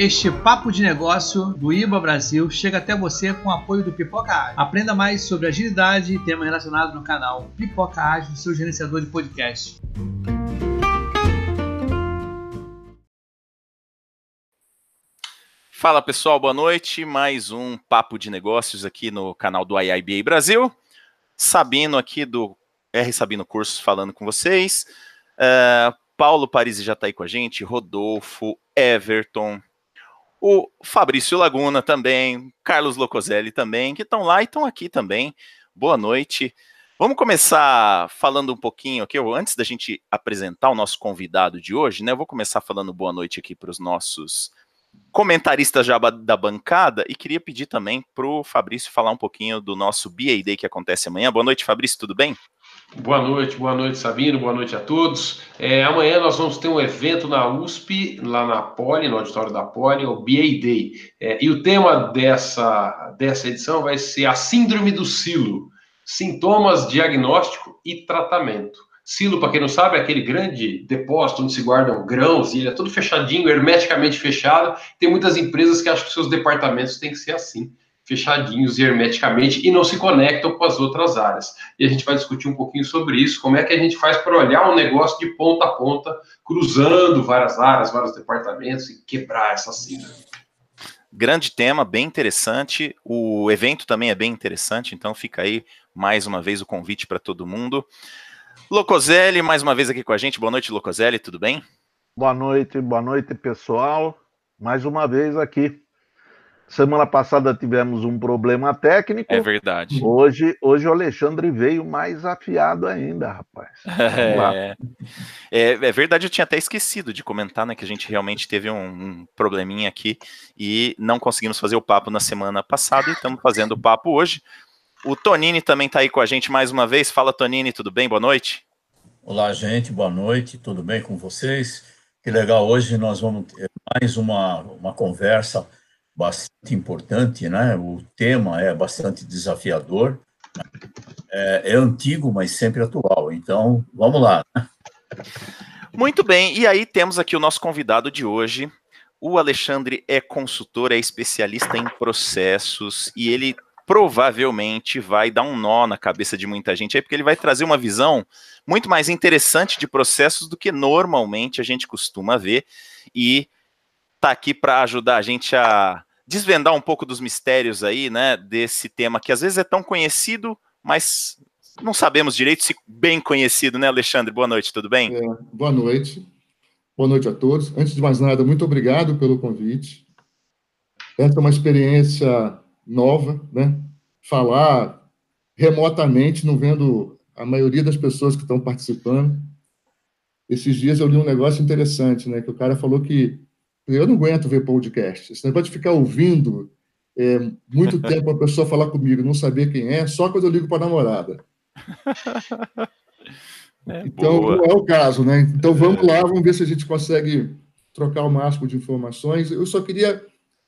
Este papo de negócio do IBA Brasil chega até você com o apoio do Pipoca Ágil. Aprenda mais sobre agilidade e temas relacionados no canal Pipoca Ágil, seu gerenciador de podcast. Fala pessoal, boa noite. Mais um papo de negócios aqui no canal do IIBA Brasil. Sabino aqui do R Sabino Cursos falando com vocês. Uh, Paulo Parisi já está aí com a gente, Rodolfo, Everton, o Fabrício Laguna também, Carlos Locoselli também, que estão lá e estão aqui também. Boa noite. Vamos começar falando um pouquinho aqui, antes da gente apresentar o nosso convidado de hoje, né? Eu vou começar falando boa noite aqui para os nossos comentaristas já da bancada e queria pedir também para o Fabrício falar um pouquinho do nosso BA Day que acontece amanhã. Boa noite, Fabrício, tudo bem? Boa noite, boa noite, Sabino, boa noite a todos. É, amanhã nós vamos ter um evento na USP, lá na Poli, no auditório da Poli, o BA Day. É, e o tema dessa, dessa edição vai ser a Síndrome do Silo: Sintomas, Diagnóstico e Tratamento. Silo, para quem não sabe, é aquele grande depósito onde se guardam grãos, e ele é todo fechadinho, hermeticamente fechado. Tem muitas empresas que acham que seus departamentos têm que ser assim fechadinhos e hermeticamente e não se conectam com as outras áreas. E a gente vai discutir um pouquinho sobre isso, como é que a gente faz para olhar um negócio de ponta a ponta, cruzando várias áreas, vários departamentos e quebrar essa síndrome. Grande tema, bem interessante. O evento também é bem interessante, então fica aí mais uma vez o convite para todo mundo. Locoselli, mais uma vez aqui com a gente. Boa noite, Locoselli, tudo bem? Boa noite, boa noite, pessoal. Mais uma vez aqui Semana passada tivemos um problema técnico. É verdade. Hoje, hoje o Alexandre veio mais afiado ainda, rapaz. É, é, é, verdade, eu tinha até esquecido de comentar, né, que a gente realmente teve um, um, probleminha aqui e não conseguimos fazer o papo na semana passada e estamos fazendo o papo hoje. O Tonini também está aí com a gente mais uma vez. Fala, Tonini, tudo bem? Boa noite. Olá, gente, boa noite, tudo bem com vocês? Que legal, hoje nós vamos ter mais uma, uma conversa bastante importante, né? O tema é bastante desafiador, é, é antigo, mas sempre atual. Então, vamos lá. Muito bem, e aí temos aqui o nosso convidado de hoje. O Alexandre é consultor, é especialista em processos e ele provavelmente vai dar um nó na cabeça de muita gente aí, porque ele vai trazer uma visão muito mais interessante de processos do que normalmente a gente costuma ver e tá aqui para ajudar a gente a desvendar um pouco dos mistérios aí, né, desse tema que às vezes é tão conhecido, mas não sabemos direito se bem conhecido, né, Alexandre? Boa noite, tudo bem? É, boa noite. Boa noite a todos. Antes de mais nada, muito obrigado pelo convite. Essa é uma experiência nova, né? Falar remotamente, não vendo a maioria das pessoas que estão participando. Esses dias eu li um negócio interessante, né? Que o cara falou que eu não aguento ver podcast. Esse negócio de ficar ouvindo é, muito tempo a pessoa falar comigo, não saber quem é, só quando eu ligo para a namorada. É, então, boa. não é o caso, né? Então, vamos lá, vamos ver se a gente consegue trocar o máximo de informações. Eu só queria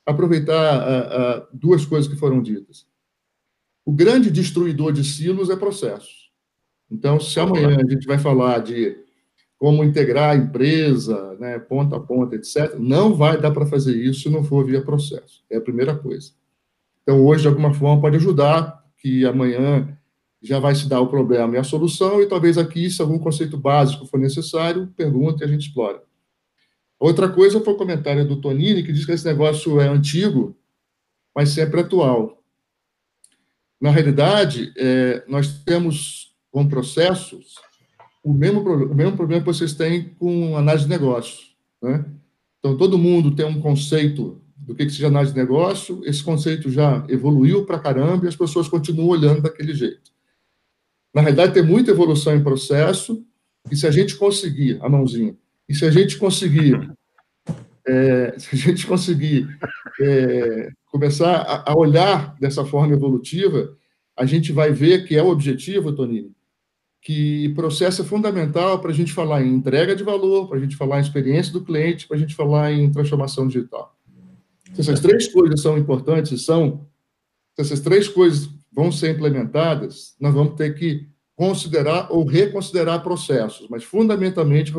aproveitar duas coisas que foram ditas. O grande destruidor de silos é processos. Então, se amanhã a gente vai falar de como integrar a empresa, né, ponta a ponta, etc. Não vai dar para fazer isso se não for via processo. É a primeira coisa. Então, hoje, de alguma forma, pode ajudar, que amanhã já vai se dar o problema e a solução, e talvez aqui, se algum conceito básico for necessário, pergunte e a gente explora. Outra coisa foi o comentário do Tonini, que diz que esse negócio é antigo, mas sempre atual. Na realidade, é, nós temos com processos o mesmo, o mesmo problema que vocês têm com análise de negócio. Né? Então, todo mundo tem um conceito do que, que seja análise de negócio, esse conceito já evoluiu para caramba e as pessoas continuam olhando daquele jeito. Na realidade, tem muita evolução em processo, e se a gente conseguir, a mãozinha, e se a gente conseguir, é, se a gente conseguir é, começar a, a olhar dessa forma evolutiva, a gente vai ver que é o objetivo, Tonini, que processo é fundamental para a gente falar em entrega de valor, para a gente falar em experiência do cliente, para a gente falar em transformação digital. Se essas três coisas são importantes, são, se essas três coisas vão ser implementadas, nós vamos ter que considerar ou reconsiderar processos, mas fundamentalmente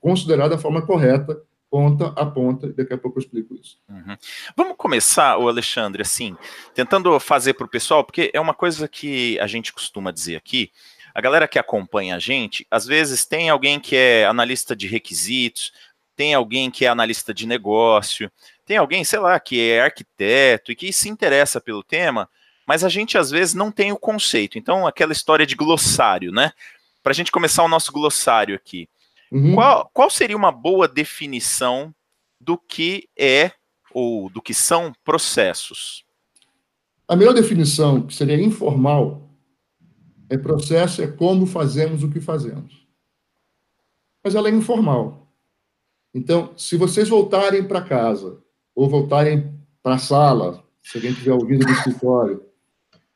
considerar da forma correta ponta a ponta, daqui a pouco eu explico isso. Uhum. Vamos começar, o Alexandre, assim, tentando fazer para o pessoal, porque é uma coisa que a gente costuma dizer aqui, a galera que acompanha a gente, às vezes tem alguém que é analista de requisitos, tem alguém que é analista de negócio, tem alguém, sei lá, que é arquiteto e que se interessa pelo tema, mas a gente às vezes não tem o conceito. Então, aquela história de glossário, né? Para a gente começar o nosso glossário aqui. Uhum. Qual, qual seria uma boa definição do que é ou do que são processos? A melhor definição, que seria informal, é processo é como fazemos o que fazemos. Mas ela é informal. Então, se vocês voltarem para casa, ou voltarem para a sala, se alguém estiver ouvindo no escritório,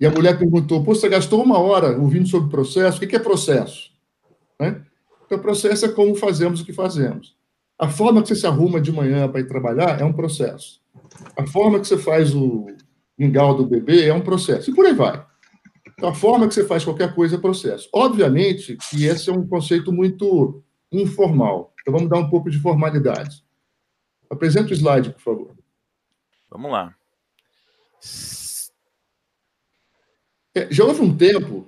e a mulher perguntou: Pô, você gastou uma hora ouvindo sobre processo, o que é processo? Né? Então, processo é como fazemos o que fazemos. A forma que você se arruma de manhã para ir trabalhar é um processo. A forma que você faz o mingau do bebê é um processo. E por aí vai. Então, a forma que você faz qualquer coisa é processo. Obviamente que esse é um conceito muito informal. Então, vamos dar um pouco de formalidade. Apresenta o slide, por favor. Vamos lá. É, já houve um tempo,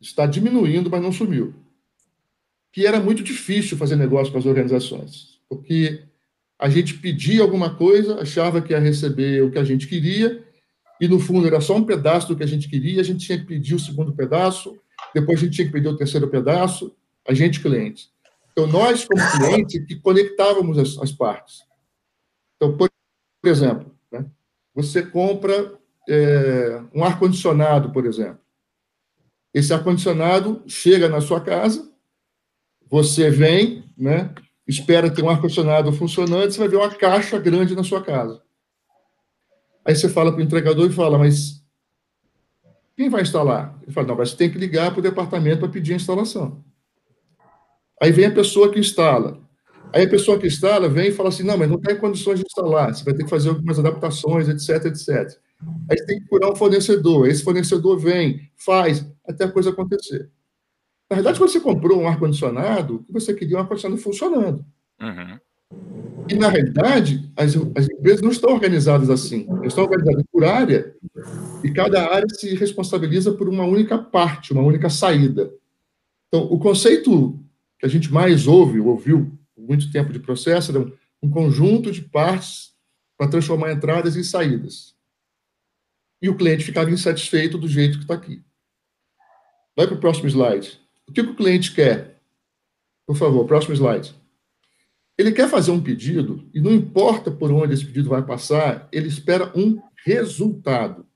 está diminuindo, mas não sumiu que era muito difícil fazer negócio com as organizações, porque a gente pedia alguma coisa, achava que ia receber o que a gente queria, e no fundo era só um pedaço do que a gente queria, a gente tinha que pedir o segundo pedaço, depois a gente tinha que pedir o terceiro pedaço, a gente cliente. Então, nós, como cliente, que conectávamos as, as partes. Então, por, exemplo, né, você compra é, um ar-condicionado, por exemplo. Esse ar-condicionado chega na sua casa, você vem, né, espera ter um ar-condicionado funcionando, você vai ver uma caixa grande na sua casa. Aí você fala para o entregador e fala, mas quem vai instalar? Ele fala, não, mas você tem que ligar para o departamento para pedir a instalação. Aí vem a pessoa que instala. Aí a pessoa que instala vem e fala assim, não, mas não tem condições de instalar, você vai ter que fazer algumas adaptações, etc, etc. Aí você tem que procurar um fornecedor, esse fornecedor vem, faz, até a coisa acontecer. Na verdade, quando você comprou um ar-condicionado, você queria um ar-condicionado funcionando. Uhum. E, na realidade, as, as, empresas não estão organizadas assim. Elas estão organizadas por área e cada área se responsabiliza por uma única parte, uma única saída. Então, o conceito que a gente mais ouve, ouviu por muito tempo de processo, era um conjunto de partes para transformar entradas em saídas. E o cliente ficava insatisfeito do jeito que está aqui. Vai para o próximo slide. O que o cliente quer? Por favor, próximo slide. Ele quer fazer um pedido e não importa por onde esse pedido vai passar, ele espera um resultado.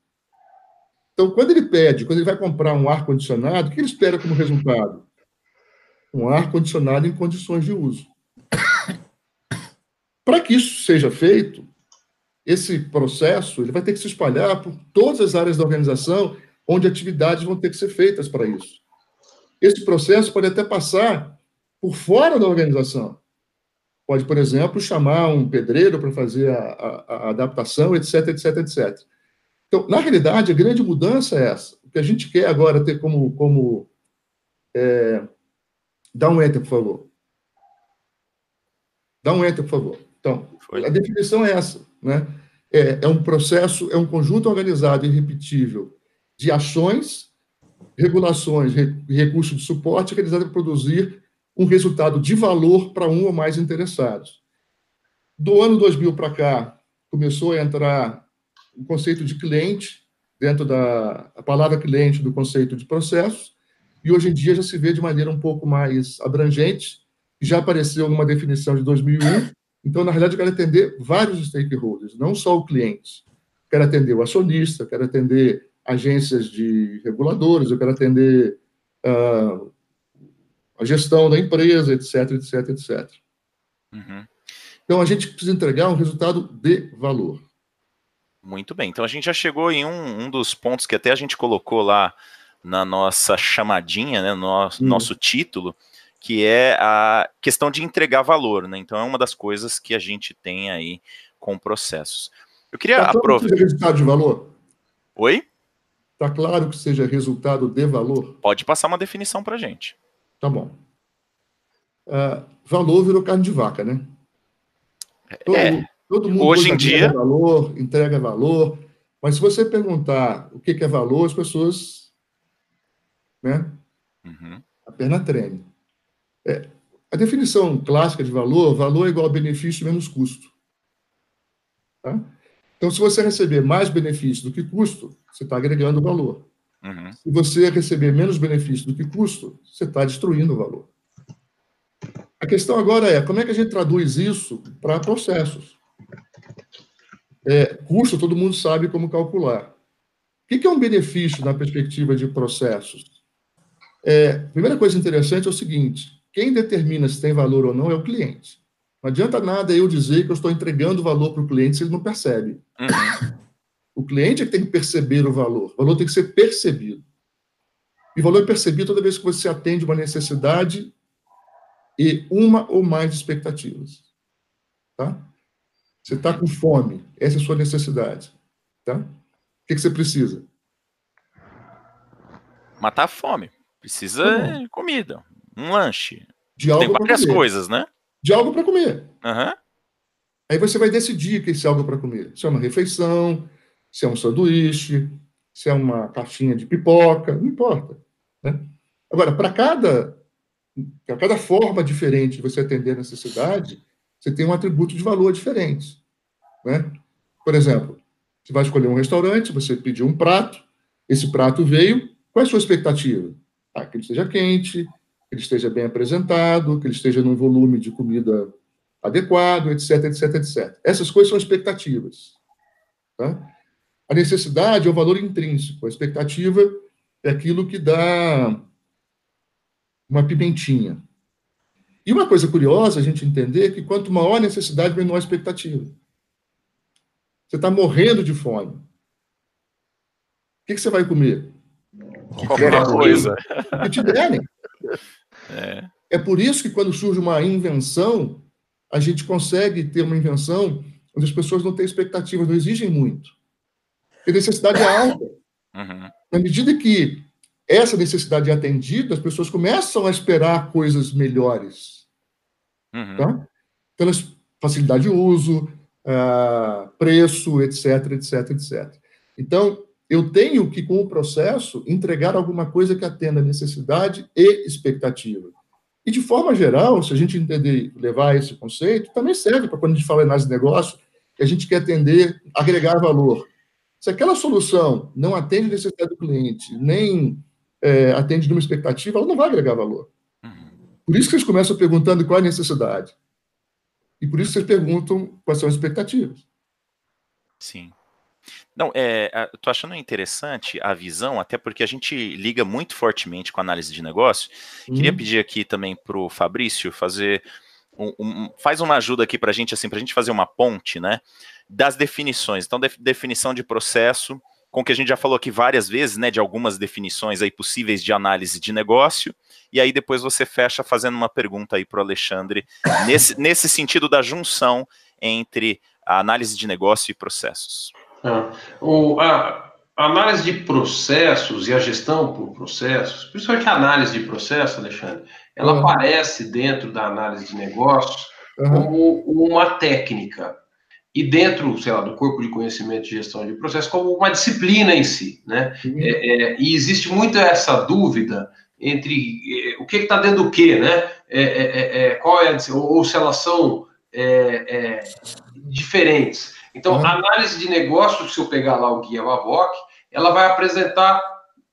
Então, quando ele pede, quando ele vai comprar um ar-condicionado, o que ele espera como resultado? Um ar-condicionado em condições de uso. Para que isso seja feito, esse processo ele vai ter que se espalhar por todas as áreas da organização, onde atividades vão ter que ser feitas para isso. Esse processo pode até passar por fora da organização. Pode, por exemplo, chamar um pedreiro para fazer a, a, a, adaptação, etc, etc, etc. Então, na realidade, a grande mudança é essa. O que a gente quer agora ter como. como é... Dá um enter, por favor. Dá um enter, por favor. Então, Foi. a definição é essa. Né? É, é um processo, é um conjunto organizado e repetível de ações regulações e recursos de suporte realizados para produzir um resultado de valor para um ou mais interessados. Do ano 2000 para cá, começou a entrar o conceito de cliente, dentro da palavra cliente do conceito de processo, e hoje em dia já se vê de maneira um pouco mais abrangente, já apareceu uma definição de 2001, então, na realidade, eu quero atender vários stakeholders, não só o cliente. Quero atender o acionista, quero atender agências de reguladores, eu quero atender uh, a gestão da empresa, etc, etc, etc. Uhum. Então, a gente precisa entregar um resultado de valor. Muito bem. Então, a gente já chegou em um, um dos pontos que até a gente colocou lá na nossa chamadinha, né, no nosso, hum. nosso título, que é a questão de entregar valor. Né? Então, é uma das coisas que a gente tem aí com processos. Eu queria tá aproveitar. resultado de valor? Oi? Está claro que seja resultado de valor? Pode passar uma definição para gente. Tá bom. Uh, valor virou carne de vaca, né? Todo, é. todo mundo hoje em dia valor, entrega valor, mas se você perguntar o que é valor, as pessoas, né? Uhum. A perna treme. É, a definição clássica de valor, valor é igual a benefício menos custo. Tá? Então, se você receber mais benefício do que custo, você está agregando valor. Uhum. Se você receber menos benefício do que custo, você está destruindo o valor. A questão agora é como é que a gente traduz isso para processos? É, custo, todo mundo sabe como calcular. O que é um benefício na perspectiva de processos? É, a primeira coisa interessante é o seguinte: quem determina se tem valor ou não é o cliente. Não adianta nada eu dizer que eu estou entregando valor para o cliente se ele não percebe. Uhum. O cliente é que tem que perceber o valor. O valor tem que ser percebido. E o valor é percebido toda vez que você atende uma necessidade e uma ou mais expectativas. Tá? Você está com fome, essa é a sua necessidade. Tá? O que, que você precisa? Matar a fome. Precisa tá de comida, um lanche. De algo Tem várias coisas, né? De algo para comer. Uhum. Aí você vai decidir que esse é algo para comer. Se é uma refeição, se é um sanduíche, se é uma caixinha de pipoca, não importa. Né? Agora, para cada, cada forma diferente de você atender a necessidade, você tem um atributo de valor diferente. Né? Por exemplo, você vai escolher um restaurante, você pediu um prato, esse prato veio, qual é a sua expectativa? Ah, que ele esteja quente, que ele esteja bem apresentado, que ele esteja num volume de comida adequado, etc, etc, etc. Essas coisas são expectativas. Tá? A necessidade é o valor intrínseco, a expectativa é aquilo que dá uma pimentinha. E uma coisa curiosa a gente entender é que quanto maior a necessidade, menor a expectativa. Você está morrendo de fome. O que, que, você vai comer? Qualquer coisa. O que te derem. É. é por isso que quando surge uma invenção, a gente consegue ter uma invenção onde as pessoas não têm expectativas, não exigem muito. Porque a necessidade é alta. Uhum. Na medida que essa necessidade é atendida, as pessoas começam a esperar coisas melhores. Uhum. Tá? Então, facilidade de uso, uh, preço, etc, etc, etc. Então, eu tenho que, com o processo, entregar alguma coisa que atenda a necessidade e expectativa. E, de forma geral, se a gente entender, levar esse conceito, também serve para quando a gente fala em análise de negócio, que a gente quer atender, agregar valor. Se aquela solução não atende a necessidade do cliente, nem é, atende numa expectativa, ela não vai agregar valor. Por isso que vocês começam perguntando qual é a necessidade. E por isso vocês perguntam quais são as expectativas. Sim. Não, é, tô achando interessante a visão, até porque a gente liga muito fortemente com a análise de negócio. Hum. Queria pedir aqui também para o Fabrício fazer um, um, faz uma ajuda aqui para a gente, assim, para a gente fazer uma ponte, né? das definições. Então, def definição de processo, com que a gente já falou aqui várias vezes, né, de algumas definições aí possíveis de análise de negócio, e aí depois você fecha fazendo uma pergunta aí para o Alexandre, nesse, nesse sentido da junção entre a análise de negócio e processos. Ah, o, a, a, análise de processos e a gestão por processos, principalmente a análise de processo, Alexandre, ela uhum. aparece dentro da análise de negócio uhum. como uma técnica e dentro, sei lá, do corpo de conhecimento de gestão de processo como uma disciplina em si, né? Uhum. É, é, e existe muito essa dúvida entre é, o que está dentro do que, né? É, é, é, qual é ou, ou se elas são diferentes. Então, uhum. a análise de negócio, se eu pegar lá o guia Vavoc, ela vai apresentar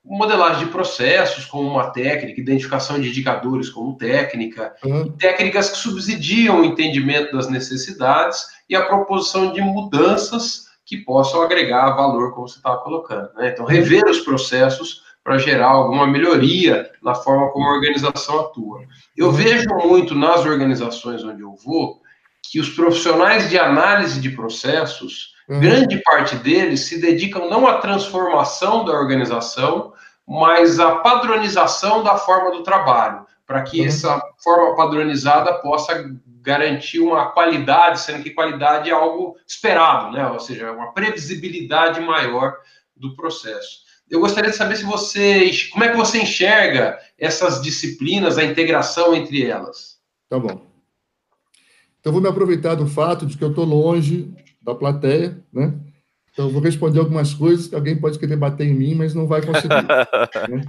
modelagem de processos como uma técnica, identificação de indicadores como técnica, uhum. técnicas que subsidiam o entendimento das necessidades e a proposição de mudanças que possam agregar valor, como você estava colocando. Né? Então, rever os processos para gerar alguma melhoria na forma como a organização atua. Eu vejo muito nas organizações onde eu vou que os profissionais de análise de processos, uhum. grande parte deles se dedicam não à transformação da organização, mas à padronização da forma do trabalho, para que uhum. essa forma padronizada possa garantir uma qualidade, sendo que qualidade é algo esperado, né? Ou seja, uma previsibilidade maior do processo. Eu gostaria de saber se você, como é que você enxerga essas disciplinas, a integração entre elas. Tá bom. Então, vou me aproveitar do fato de que eu estou longe da plateia, né? Então, vou responder algumas coisas que alguém pode querer bater em mim, mas não vai conseguir. né?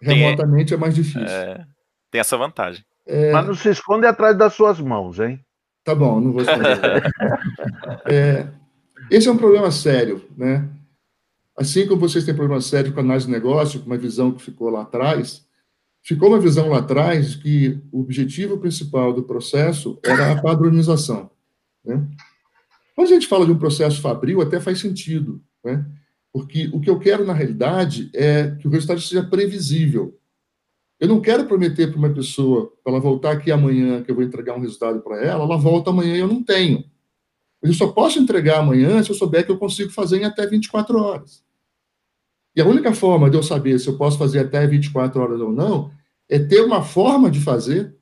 Remotamente é mais difícil. É, tem essa vantagem. É... Mas não se esconde atrás das suas mãos, hein? Tá bom, não vou esconder. é, esse é um problema sério, né? Assim como vocês têm problema sério com a análise de negócio, com uma visão que ficou lá atrás, ficou uma visão lá atrás que o objetivo principal do processo era a padronização. Né? Quando a gente fala de um processo fabril, até faz sentido, né? porque o que eu quero, na realidade, é que o resultado seja previsível. Eu não quero prometer para uma pessoa, para ela voltar aqui amanhã, que eu vou entregar um resultado para ela, ela volta amanhã e eu não tenho. Eu só posso entregar amanhã se eu souber que eu consigo fazer em até 24 horas. E a única forma de eu saber se eu posso fazer até 24 horas ou não é ter uma forma de fazer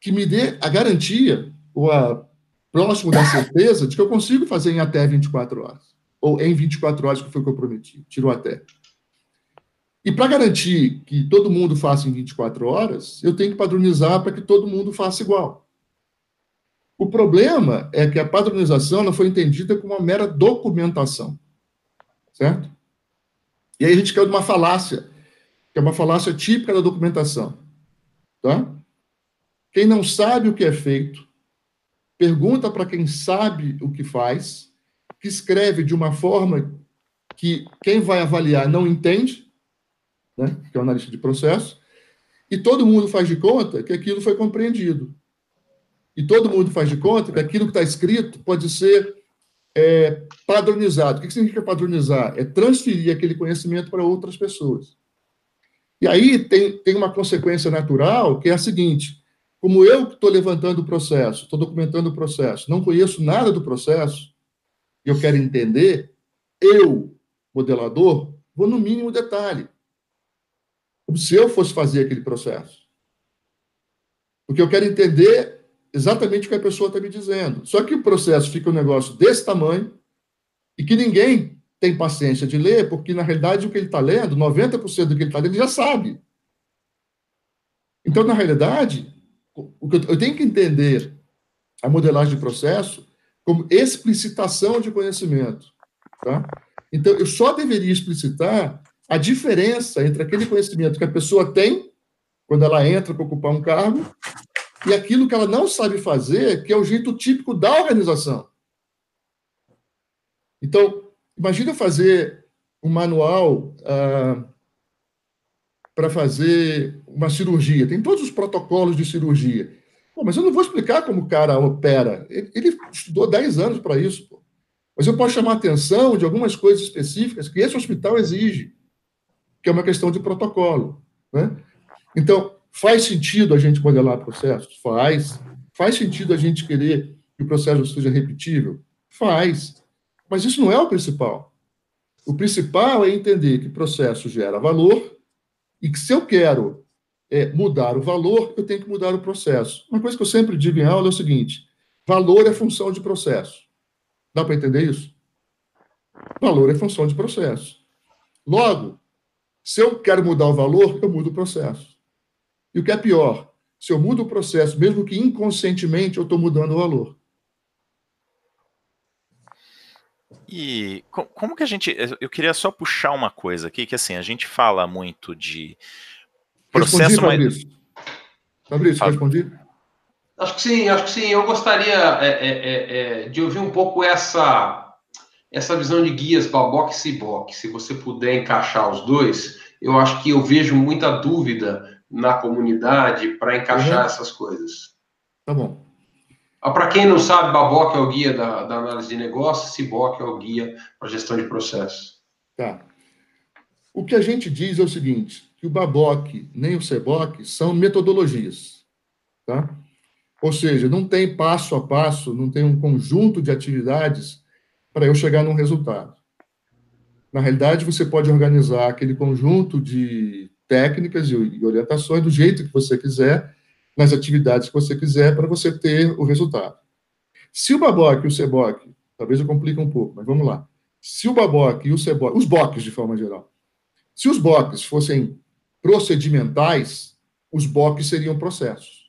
que me dê a garantia, ou a próximo da certeza, de que eu consigo fazer em até 24 horas. Ou em 24 horas, que foi o que eu prometi. Tirou até. E para garantir que todo mundo faça em 24 horas, eu tenho que padronizar para que todo mundo faça igual. O problema é que a padronização não foi entendida como uma mera documentação. Certo? E aí a gente caiu numa falácia, que é uma falácia típica da documentação. Tá? Quem não sabe o que é feito, pergunta para quem sabe o que faz, que escreve de uma forma que quem vai avaliar não entende, né, que é o analista de processo, e todo mundo faz de conta que aquilo foi compreendido. E todo mundo faz de conta que aquilo que está escrito pode ser é, padronizado. O que significa padronizar? É transferir aquele conhecimento para outras pessoas. E aí tem, tem uma consequência natural, que é a seguinte: como eu estou levantando o processo, estou documentando o processo, não conheço nada do processo, eu quero entender, eu, modelador, vou no mínimo detalhe. Como se eu fosse fazer aquele processo. Porque eu quero entender exatamente o que a pessoa está me dizendo. Só que o processo fica um negócio desse tamanho e que ninguém tem paciência de ler, porque na realidade o que ele está lendo, 90% do que ele está lendo, ele já sabe. Então, na realidade, eu tenho que entender a modelagem de processo como explicitação de conhecimento. Tá? Então, eu só deveria explicitar a diferença entre aquele conhecimento que a pessoa tem quando ela entra para ocupar um cargo e aquilo que ela não sabe fazer, que é o jeito típico da organização. Então, imagina fazer um manual ah, para fazer uma cirurgia. Tem todos os protocolos de cirurgia. Pô, mas eu não vou explicar como o cara opera. Ele, ele estudou 10 anos para isso. Pô. Mas eu posso chamar a atenção de algumas coisas específicas que esse hospital exige, que é uma questão de protocolo. Né? Então, Faz sentido a gente modelar processos? Faz. Faz sentido a gente querer que o processo seja repetível? Faz. Mas isso não é o principal. O principal é entender que processo gera valor e que se eu quero é, mudar o valor, eu tenho que mudar o processo. Uma coisa que eu sempre digo em aula é o seguinte: valor é função de processo. Dá para entender isso? Valor é função de processo. Logo, se eu quero mudar o valor, eu mudo o processo. E o que é pior, se eu mudo o processo, mesmo que inconscientemente, eu estou mudando o valor. E como que a gente. Eu queria só puxar uma coisa aqui, que assim, a gente fala muito de processo. Respondi, Fabrício. Fabrício, respondi? Acho que sim, acho que sim. Eu gostaria é, é, é, é de ouvir um pouco essa, essa visão de guias Baboc e Ciboc. Se você puder encaixar os dois, eu acho que eu vejo muita dúvida na comunidade para encaixar uhum. essas coisas. Tá bom. Ah, para quem não sabe, Baboc é o guia da, da análise de negócio, Ciboc é o guia para gestão de processo. Tá. O que a gente diz é o seguinte, que o Baboc nem o Ceboc são metodologias, tá? Ou seja, não tem passo a passo, não tem um conjunto de atividades para eu chegar num resultado. Na realidade, você pode organizar aquele conjunto de técnicas e orientações do jeito que você quiser, nas atividades que você quiser, para você ter o resultado. Se o Baboc e o Seboc, talvez eu complique um pouco, mas vamos lá. Se o Baboc e o Seboc, os BOCs de forma geral, se os BOCs fossem procedimentais, os BOCs seriam processos.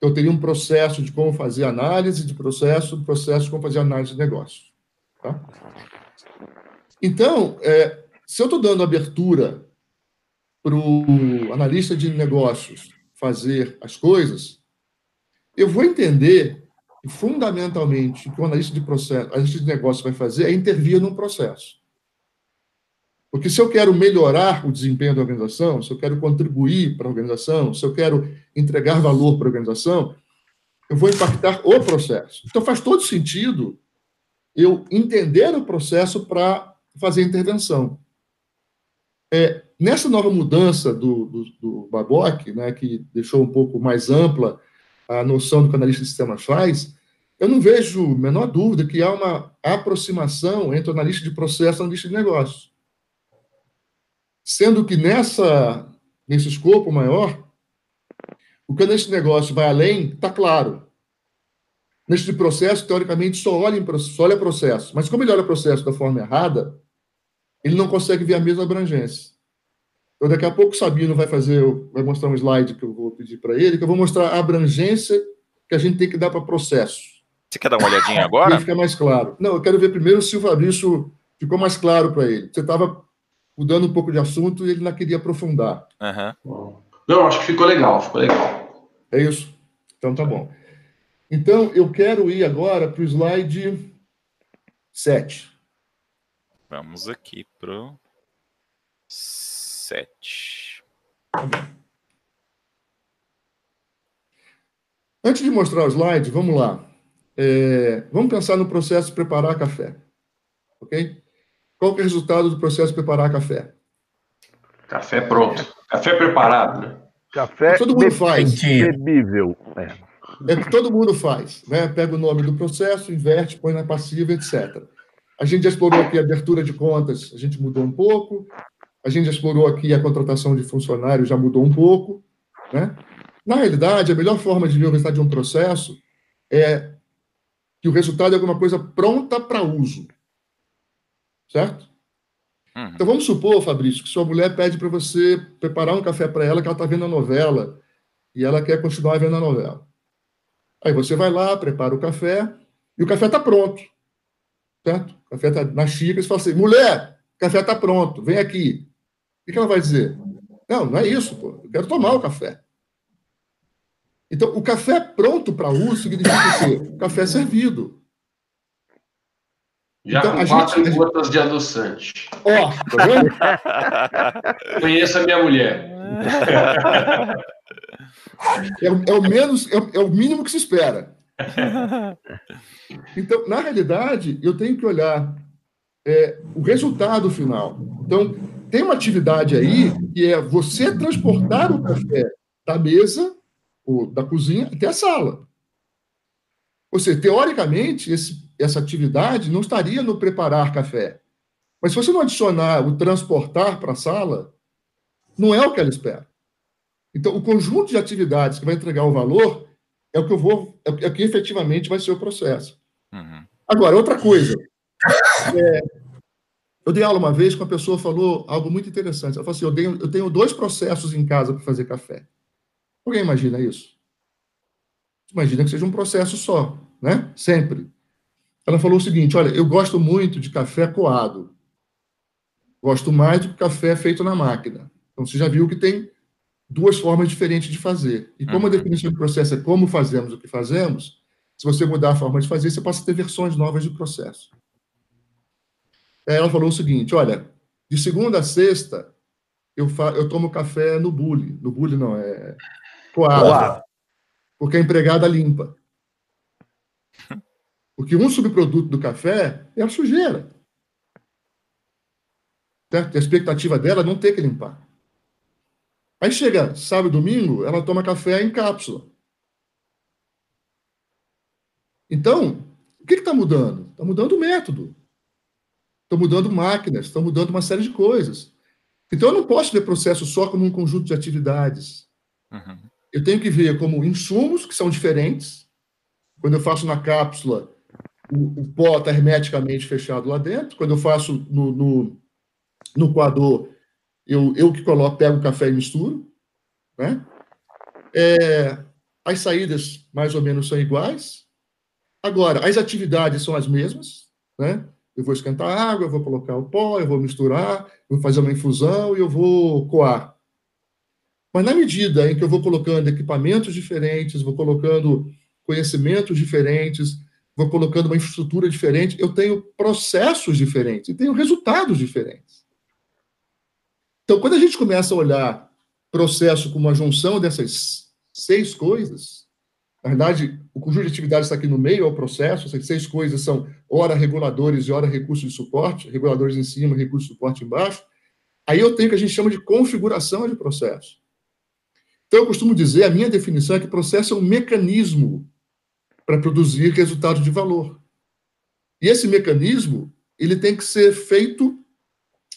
eu teria um processo de como fazer análise de processo, processo de como fazer análise de negócio. Tá? Então, é, se eu estou dando abertura para o analista de negócios fazer as coisas, eu vou entender que, fundamentalmente, o que o analista de processo, analista de negócio vai fazer é intervir num processo. Porque se eu quero melhorar o desempenho da organização, se eu quero contribuir para a organização, se eu quero entregar valor para a organização, eu vou impactar o processo. Então faz todo sentido eu entender o processo para fazer intervenção. É, nessa nova mudança do, do, do Baboc, né, que deixou um pouco mais ampla a noção do que o analista de sistemas faz, eu não vejo a menor dúvida que há uma aproximação entre o analista de processo e o analista de negócio. Sendo que nessa, nesse escopo maior, o que nesse negócio vai além, está claro. Neste processo, teoricamente, só olha, em, só olha processo. Mas como ele olha processo da forma errada, ele não consegue ver a mesma abrangência. Então, daqui a pouco o Sabino vai fazer, vai mostrar um slide que eu vou pedir para ele, que eu vou mostrar a abrangência que a gente tem que dar para processo. Você quer dar uma olhadinha agora? Fica mais claro. Não, eu quero ver primeiro se o Fabrício ficou mais claro para ele. Você estava mudando um pouco de assunto e ele não queria aprofundar. Uhum. Não, acho que ficou legal, ficou legal. É isso? Então tá bom. Então, eu quero ir agora para o slide 7. Vamos aqui para o 7. Antes de mostrar o slide, vamos lá. É, vamos pensar no processo de preparar café. Ok? Qual que é o resultado do processo de preparar café? Café pronto. Café preparado, né? Café todo mundo faz. bebível. É. é o que todo mundo faz. Né? Pega o nome do processo, inverte, põe na passiva, etc. A gente já explorou aqui a abertura de contas, a gente mudou um pouco. A gente já explorou aqui a contratação de funcionários, já mudou um pouco. Né? Na realidade, a melhor forma de ver o resultado de um processo é que o resultado é alguma coisa pronta para uso. Certo? Uhum. Então vamos supor, Fabrício, que sua mulher pede para você preparar um café para ela, que ela está vendo a novela e ela quer continuar vendo a novela. Aí você vai lá, prepara o café e o café está pronto. Certo? O café está na xícara e você fala assim: mulher, o café está pronto, vem aqui. O que ela vai dizer? Não, não é isso, pô. Eu quero tomar o café. Então, o café pronto para uso significa o café servido. Já então, com quatro gente... gotas de adoçante. Ó, oh, tá vendo? Conheça a minha mulher. É, é, o menos, é, é o mínimo que se espera. Então, na realidade, eu tenho que olhar é, o resultado final. Então, tem uma atividade aí que é você transportar o café da mesa ou da cozinha até a sala. Ou seja, teoricamente, esse, essa atividade não estaria no preparar café. Mas se você não adicionar o transportar para a sala, não é o que ela espera. Então, o conjunto de atividades que vai entregar o valor é o que eu vou, é o que efetivamente vai ser o processo. Uhum. Agora, outra coisa. É, eu dei aula uma vez com uma pessoa falou algo muito interessante. Ela falou assim: eu tenho, eu tenho dois processos em casa para fazer café. Alguém imagina isso? Imagina que seja um processo só, né? Sempre. Ela falou o seguinte: olha, eu gosto muito de café coado. Gosto mais do que café feito na máquina. Então você já viu que tem duas formas diferentes de fazer. E como a uhum. definição do processo é como fazemos o que fazemos, se você mudar a forma de fazer, você passa a ter versões novas de processo. Aí ela falou o seguinte: olha, de segunda a sexta, eu, fa eu tomo café no bule. No bule não, é coado. Porque a empregada limpa. Porque um subproduto do café é a sujeira. Certo? A expectativa dela é não ter que limpar. Aí chega sábado e domingo, ela toma café em cápsula. Então, o que está mudando? Está mudando o método estão mudando máquinas, estão mudando uma série de coisas. Então, eu não posso ver processo só como um conjunto de atividades. Uhum. Eu tenho que ver como insumos que são diferentes. Quando eu faço na cápsula, o, o pó está hermeticamente fechado lá dentro. Quando eu faço no, no, no coador, eu, eu que coloco, pego o café e misturo. Né? É, as saídas mais ou menos são iguais. Agora, as atividades são as mesmas, né? Eu vou esquentar água, eu vou colocar o pó, eu vou misturar, eu vou fazer uma infusão e eu vou coar. Mas na medida em que eu vou colocando equipamentos diferentes, vou colocando conhecimentos diferentes, vou colocando uma infraestrutura diferente, eu tenho processos diferentes e tenho resultados diferentes. Então, quando a gente começa a olhar processo como uma junção dessas seis coisas, na verdade, o conjunto de atividades está aqui no meio, é o processo, essas seis coisas são hora reguladores e hora recursos de suporte, reguladores em cima, recursos de suporte embaixo, aí eu tenho o que a gente chama de configuração de processo. Então, eu costumo dizer, a minha definição é que processo é um mecanismo para produzir resultado de valor. E esse mecanismo, ele tem que ser feito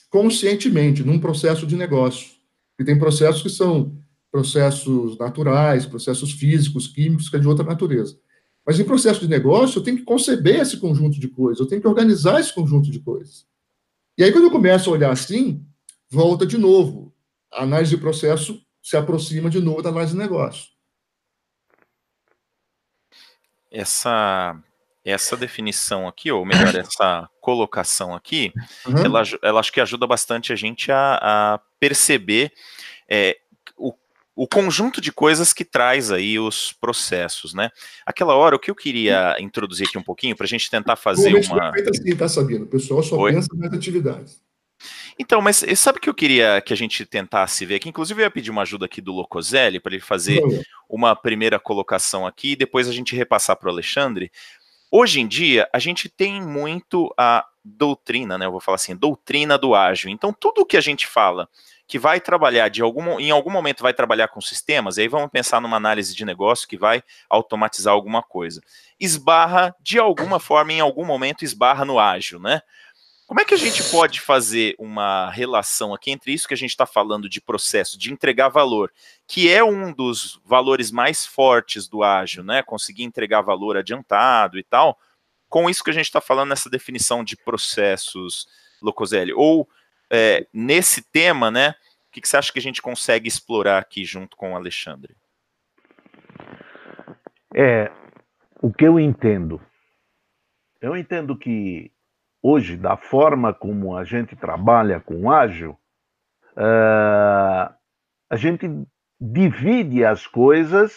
conscientemente, num processo de negócio. E tem processos que são processos naturais, processos físicos, químicos, que é de outra natureza. Mas em processo de negócio, eu tenho que conceber esse conjunto de coisas, eu tenho que organizar esse conjunto de coisas. E aí, quando eu começo a olhar assim, volta de novo. A análise de processo se aproxima de novo da análise de negócio. Essa essa definição aqui, ou melhor, essa colocação aqui, uhum. ela, ela acho que ajuda bastante a gente a, a perceber é, o, conjunto de coisas que traz aí os processos, né? Aquela hora, o que eu queria introduzir aqui um pouquinho, para a gente tentar fazer uma... Feito assim, tá sabendo? O pessoal só Oi? pensa nas atividades. Então, mas sabe o que eu queria que a gente tentasse ver aqui? Inclusive, eu ia pedir uma ajuda aqui do Locoselli para ele fazer uma primeira colocação aqui e depois a gente repassar para o Alexandre. Hoje em dia, a gente tem muito a doutrina, né? Eu vou falar assim, doutrina do ágil. Então, tudo que a gente fala que vai trabalhar de algum, em algum momento vai trabalhar com sistemas, aí vamos pensar numa análise de negócio que vai automatizar alguma coisa. Esbarra de alguma forma, em algum momento, esbarra no ágil, né? Como é que a gente pode fazer uma relação aqui entre isso que a gente está falando de processo, de entregar valor, que é um dos valores mais fortes do ágil, né? Conseguir entregar valor adiantado e tal, com isso que a gente está falando nessa definição de processos, Locoselli? Ou é, nesse tema, né? O que, que você acha que a gente consegue explorar aqui junto com o Alexandre? É, o que eu entendo. Eu entendo que hoje, da forma como a gente trabalha com ágil, uh, a gente divide as coisas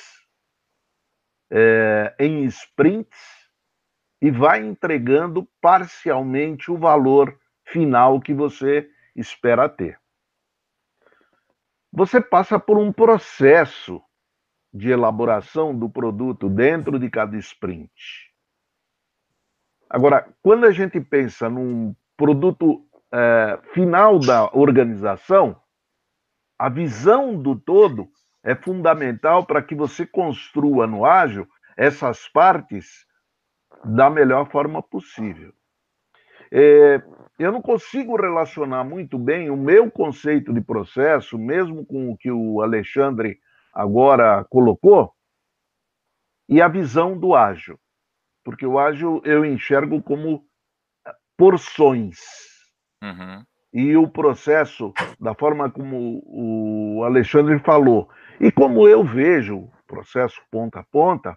uh, em sprints e vai entregando parcialmente o valor final que você espera ter. Você passa por um processo de elaboração do produto dentro de cada sprint. Agora, quando a gente pensa num produto é, final da organização, a visão do todo é fundamental para que você construa no ágil essas partes da melhor forma possível. É, eu não consigo relacionar muito bem o meu conceito de processo, mesmo com o que o Alexandre agora colocou, e a visão do ágil porque o ágil eu enxergo como porções. Uhum. E o processo, da forma como o Alexandre falou, e como eu vejo o processo ponta a ponta,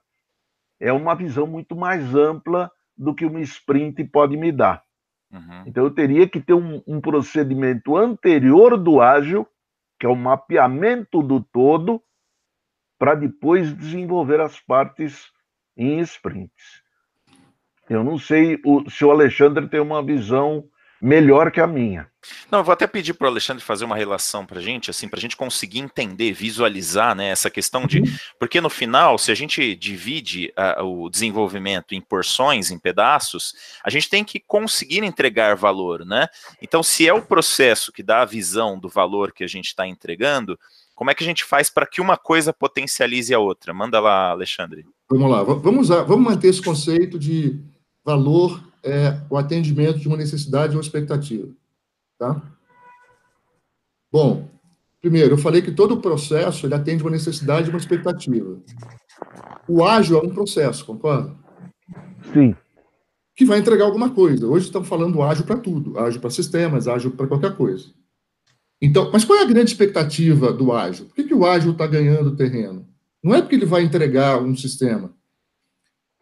é uma visão muito mais ampla do que uma sprint pode me dar. Uhum. Então eu teria que ter um, um procedimento anterior do ágil, que é o mapeamento do todo, para depois desenvolver as partes em sprints. Eu não sei o, se o Alexandre tem uma visão melhor que a minha. Não, eu vou até pedir para o Alexandre fazer uma relação para a gente, assim, para a gente conseguir entender, visualizar, né, essa questão de, uhum. porque no final, se a gente divide uh, o desenvolvimento em porções, em pedaços, a gente tem que conseguir entregar valor, né? Então, se é o processo que dá a visão do valor que a gente está entregando, como é que a gente faz para que uma coisa potencialize a outra? Manda lá, Alexandre. Vamos lá, vamos, usar, vamos manter esse conceito de valor é o atendimento de uma necessidade ou expectativa. Tá? Bom, primeiro, eu falei que todo processo ele atende uma necessidade e uma expectativa. O ágil é um processo, concorda? Sim. Que vai entregar alguma coisa. Hoje estamos falando ágil para tudo, ágil para sistemas, ágil para qualquer coisa. Então, mas qual é a grande expectativa do ágil? Por que, que o ágil está ganhando terreno? Não é porque ele vai entregar um sistema.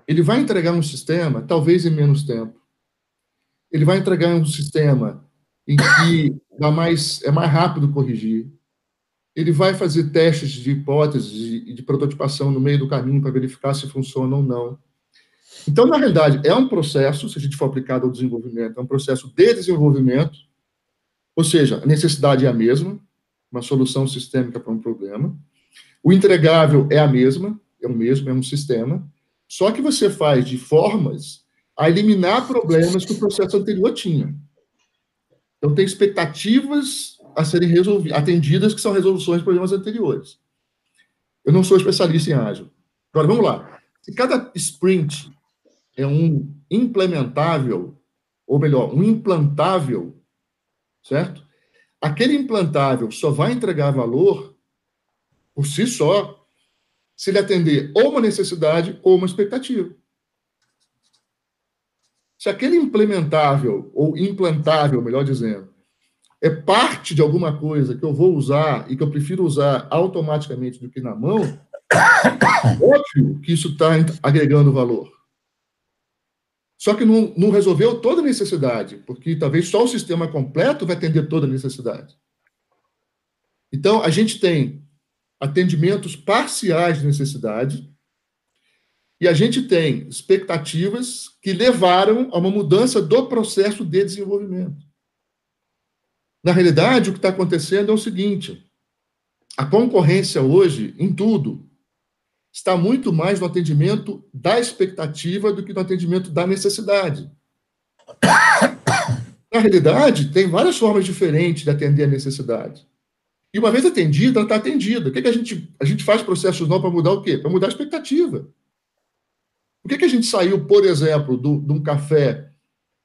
Ele vai entregar um sistema, talvez em menos tempo. Ele vai entregar um sistema em que dá mais, é mais rápido corrigir. Ele vai fazer testes de hipóteses e de prototipação no meio do caminho para verificar se funciona ou não. Então, na realidade, é um processo, se a gente for aplicado ao desenvolvimento, é um processo de desenvolvimento, ou seja, a necessidade é a mesma, uma solução sistêmica para um problema. O entregável é a mesma, é o mesmo, é um sistema, só que você faz de formas a eliminar problemas que o processo anterior tinha. Então, tem expectativas a serem resolvidas, atendidas, que são resoluções de problemas anteriores. Eu não sou especialista em ágil. Agora, vamos lá. Se cada sprint é um implementável, ou melhor, um implantável, certo? Aquele implantável só vai entregar valor por si só se ele atender ou uma necessidade ou uma expectativa. Se aquele implementável, ou implantável, melhor dizendo, é parte de alguma coisa que eu vou usar e que eu prefiro usar automaticamente do que na mão, óbvio que isso está agregando valor. Só que não, não resolveu toda a necessidade, porque talvez só o sistema completo vai atender toda a necessidade. Então, a gente tem atendimentos parciais de necessidade e a gente tem expectativas que levaram a uma mudança do processo de desenvolvimento. Na realidade, o que está acontecendo é o seguinte: a concorrência hoje, em tudo, está muito mais no atendimento da expectativa do que no atendimento da necessidade. Na realidade, tem várias formas diferentes de atender a necessidade. E uma vez atendida, ela está atendida. O que, que a gente a gente faz processos novos para mudar o quê? Para mudar a expectativa. Por que, que a gente saiu, por exemplo, do, de um café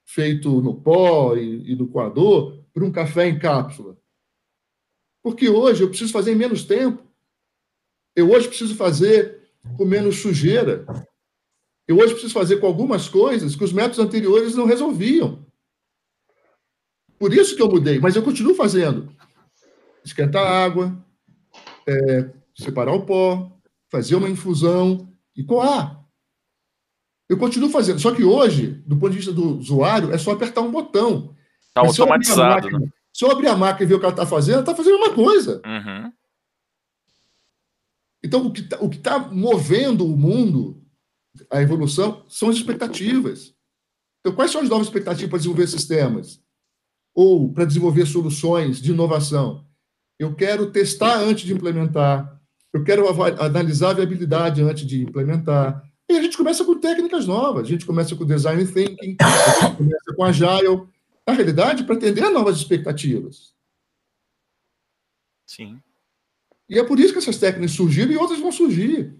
feito no pó e, e no coador para um café em cápsula? Porque hoje eu preciso fazer em menos tempo. Eu hoje preciso fazer com menos sujeira. Eu hoje preciso fazer com algumas coisas que os métodos anteriores não resolviam. Por isso que eu mudei, mas eu continuo fazendo. Esquentar água, é, separar o pó, fazer uma infusão e coar. Eu continuo fazendo. Só que hoje, do ponto de vista do usuário, é só apertar um botão. Está automatizado. Máquina, né? Se eu abrir a máquina e ver o que ela está fazendo, ela está fazendo uma coisa. Uhum. Então, o que está tá movendo o mundo, a evolução, são as expectativas. Então, quais são as novas expectativas para desenvolver sistemas? Ou para desenvolver soluções de inovação? Eu quero testar antes de implementar. Eu quero analisar a viabilidade antes de implementar. E a gente começa com técnicas novas. A gente começa com design thinking, a gente começa com agile. Na realidade, para atender a novas expectativas. Sim. E é por isso que essas técnicas surgiram e outras vão surgir.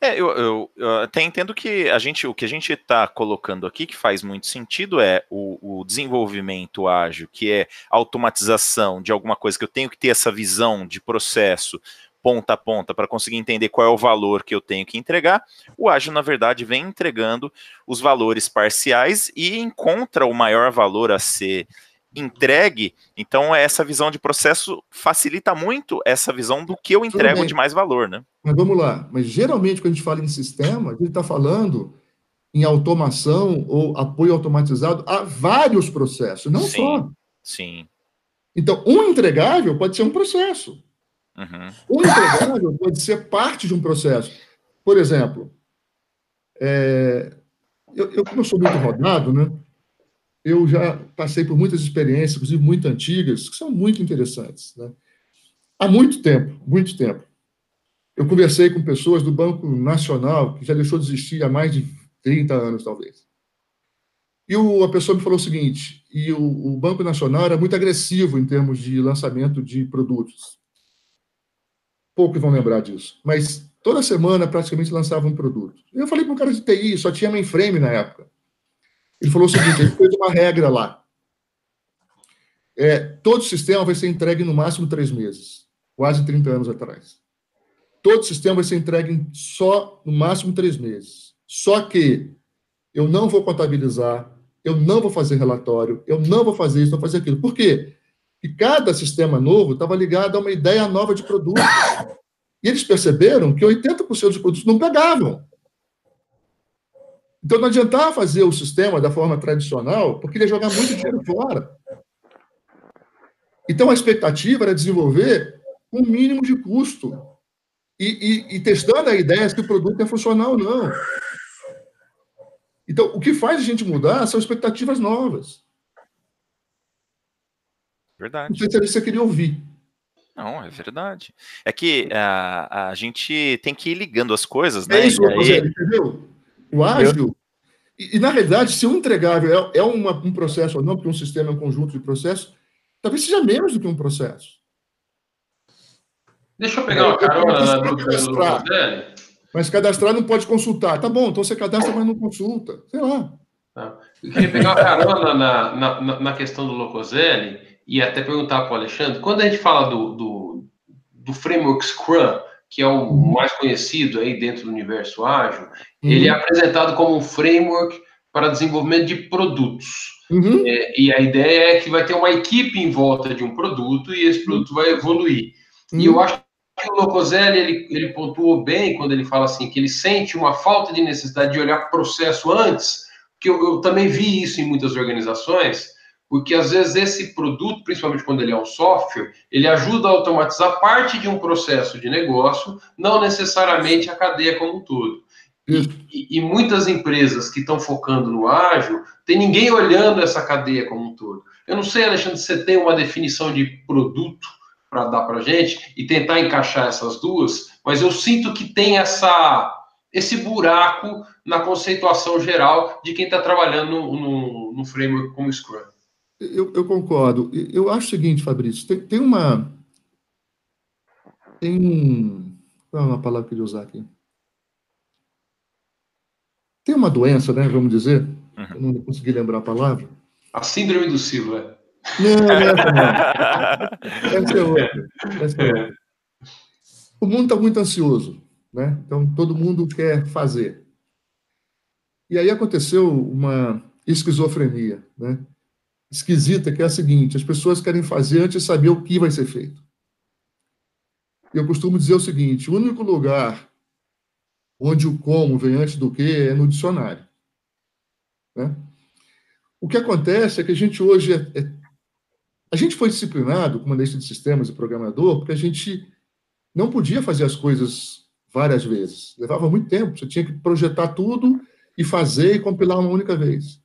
É, eu, eu, eu, até entendo que a gente, o que a gente está colocando aqui, que faz muito sentido, é o, o, desenvolvimento ágil, que é automatização de alguma coisa que eu tenho que ter essa visão de processo ponta a ponta para conseguir entender qual é o valor que eu tenho que entregar. O ágil, na verdade, vem entregando os valores parciais e encontra o maior valor a ser entregue, então essa visão de processo facilita muito essa visão do que eu entrego de mais valor, né? Mas vamos lá, mas geralmente quando a gente fala em sistema, a gente está falando em automação ou apoio automatizado a vários processos, não sim, só. Sim. Então, um entregável pode ser um processo. Uhum. Um entregável pode ser parte de um processo. Por exemplo, é, eu, eu, como eu sou muito rodado, né? Eu já passei por muitas experiências, inclusive muito antigas, que são muito interessantes. Né? Há muito tempo, muito tempo. Eu conversei com pessoas do Banco Nacional, que já deixou de existir há mais de 30 anos, talvez. E a pessoa me falou o seguinte: e o, o, Banco Nacional era muito agressivo em termos de lançamento de produtos. Poucos vão lembrar disso, mas toda semana praticamente lançava um produto. Eu falei para um cara de TI, só tinha mainframe na época. Ele falou o seguinte: ele fez uma regra lá. É, todo sistema vai ser entregue no máximo três meses, quase 30 anos atrás. Todo sistema vai ser entregue só no máximo três meses. Só que eu não vou contabilizar, eu não vou fazer relatório, eu não vou fazer isso, não vou fazer aquilo. Por quê? Porque cada sistema novo estava ligado a uma ideia nova de produto. E eles perceberam que 80% dos produtos não pegavam. Então não adiantava fazer o sistema da forma tradicional, porque ele ia jogar muito dinheiro fora. Então a expectativa era desenvolver um mínimo de custo e, e, e testando a ideia se o produto é funcional ou não. Então, o que faz a gente mudar são expectativas novas. Verdade. Não sei se você queria ouvir. Não, é verdade. É que a, a gente tem que ir ligando as coisas, né? É isso, aí... entendeu? O ágil. E, e, na realidade, se o entregável é, é uma, um processo ou não, porque um sistema é um conjunto de processos, talvez seja menos do que um processo. Deixa eu pegar uma carona na dúvida do. Mas cadastrar não pode consultar. Tá bom, então você cadastra, mas não consulta. Sei lá. Tá. Eu queria pegar uma carona na, na, na, questão do Locoselli e até perguntar para o Alexandre. Quando a gente fala do, do, do, framework Scrum, que é o uhum. mais conhecido aí dentro do universo ágil, uhum. ele é apresentado como um framework para desenvolvimento de produtos. Uhum. É, e a ideia é que vai ter uma equipe em volta de um produto e esse produto vai evoluir. E eu uhum. acho o Locoselli ele, ele pontuou bem quando ele fala assim que ele sente uma falta de necessidade de olhar processo antes, que eu, eu, também vi isso em muitas organizações, porque às vezes esse produto, principalmente quando ele é um software, ele ajuda a automatizar parte de um processo de negócio, não necessariamente a cadeia como um todo. E, e, muitas empresas que estão focando no ágil, tem ninguém olhando essa cadeia como um todo. Eu não sei, Alexandre, se você tem uma definição de produto para dar para a gente e tentar encaixar essas duas, mas eu sinto que tem essa esse buraco na conceituação geral de quem está trabalhando no, no, no, framework como Scrum. Eu, eu, concordo. Eu acho o seguinte, Fabrício, tem, tem uma. Tem um. Qual é uma palavra que eu usar aqui? Tem uma doença, né? Vamos dizer. Uhum. Eu não consegui lembrar a palavra. A síndrome do Silva. Não, não é essa não. Essa é outra. Essa é outra. O mundo está muito ansioso, né? Então, todo mundo quer fazer. E aí aconteceu uma esquizofrenia, né? Esquisita, que é a seguinte: as pessoas querem fazer antes de saber o que vai ser feito. Eu costumo dizer o seguinte: o único lugar onde o como vem antes do que é no dicionário. Né? O que acontece é que a gente hoje é, é a gente foi disciplinado como analista de sistemas e programador porque a gente não podia fazer as coisas várias vezes. Levava muito tempo. Você tinha que projetar tudo e fazer e compilar uma única vez.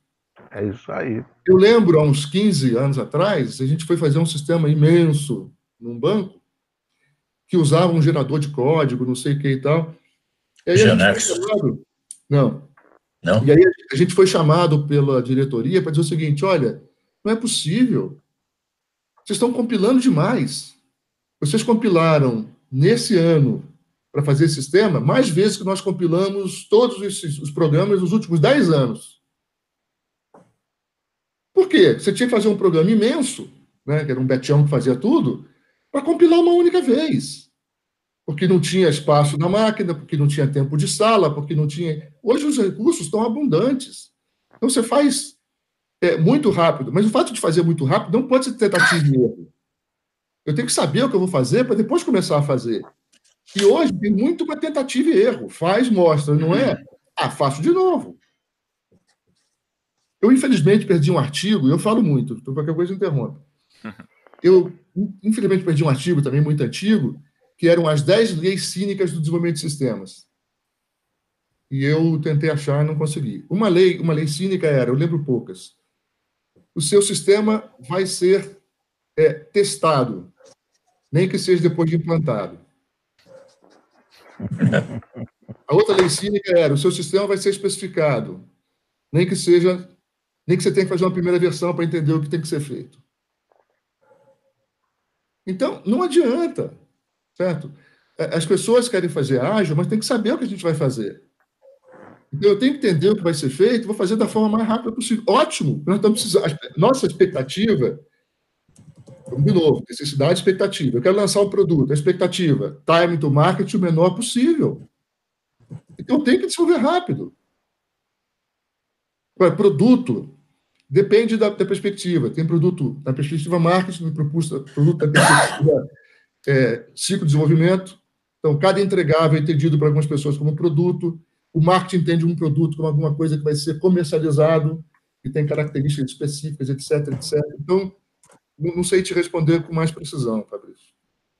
É isso aí. Eu lembro, há uns 15 anos atrás, a gente foi fazer um sistema imenso num banco que usava um gerador de código, não sei o que e tal. E aí chamado... Não. Não? E aí a gente foi chamado pela diretoria para dizer o seguinte, olha, não é possível vocês estão compilando demais. Vocês compilaram nesse ano para fazer esse sistema mais vezes que nós compilamos todos esses, os programas nos últimos 10 anos. Por quê? Você tinha que fazer um programa imenso, né, que era um betão que fazia tudo, para compilar uma única vez. Porque não tinha espaço na máquina, porque não tinha tempo de sala, porque não tinha. Hoje os recursos estão abundantes. Então você faz é, muito rápido. Mas o fato de fazer muito rápido não pode ser tentativa e erro. Eu tenho que saber o que eu vou fazer para depois começar a fazer. E hoje tem muito uma tentativa e erro. Faz, mostra, não é? Ah, faço de novo. Eu, infelizmente, perdi um artigo, eu falo muito, então qualquer coisa interrompe. Eu, infelizmente, perdi um artigo também muito antigo, que eram as 10 leis cínicas do desenvolvimento de sistemas. E eu tentei achar, não consegui. Uma lei, uma lei cínica era, eu lembro poucas, o seu sistema vai ser é, testado, nem que seja depois de implantado. A outra lei cínica era: o seu sistema vai ser especificado, nem que seja, nem que você tenha que fazer uma primeira versão para entender o que tem que ser feito. Então, não adianta, certo? É, as pessoas querem fazer ágil, mas tem que saber o que a gente vai fazer. Então, eu tenho que entender o que vai ser feito, vou fazer da forma mais rápida possível. Ótimo, nós estamos precisando. Nossa expectativa, de novo, necessidade e expectativa. Eu quero lançar um produto, a expectativa, time to market o menor possível. Então, tenho que desenvolver rápido. Agora, produto depende da, da, perspectiva. Tem produto da perspectiva marketing, produto da perspectiva é, ciclo de desenvolvimento, Então, cada entregável é entendido por algumas pessoas como produto, o marketing entende um produto como alguma coisa que vai ser comercializado, que tem características específicas, etc, etc. Então, não sei te responder com mais precisão, Fabrício.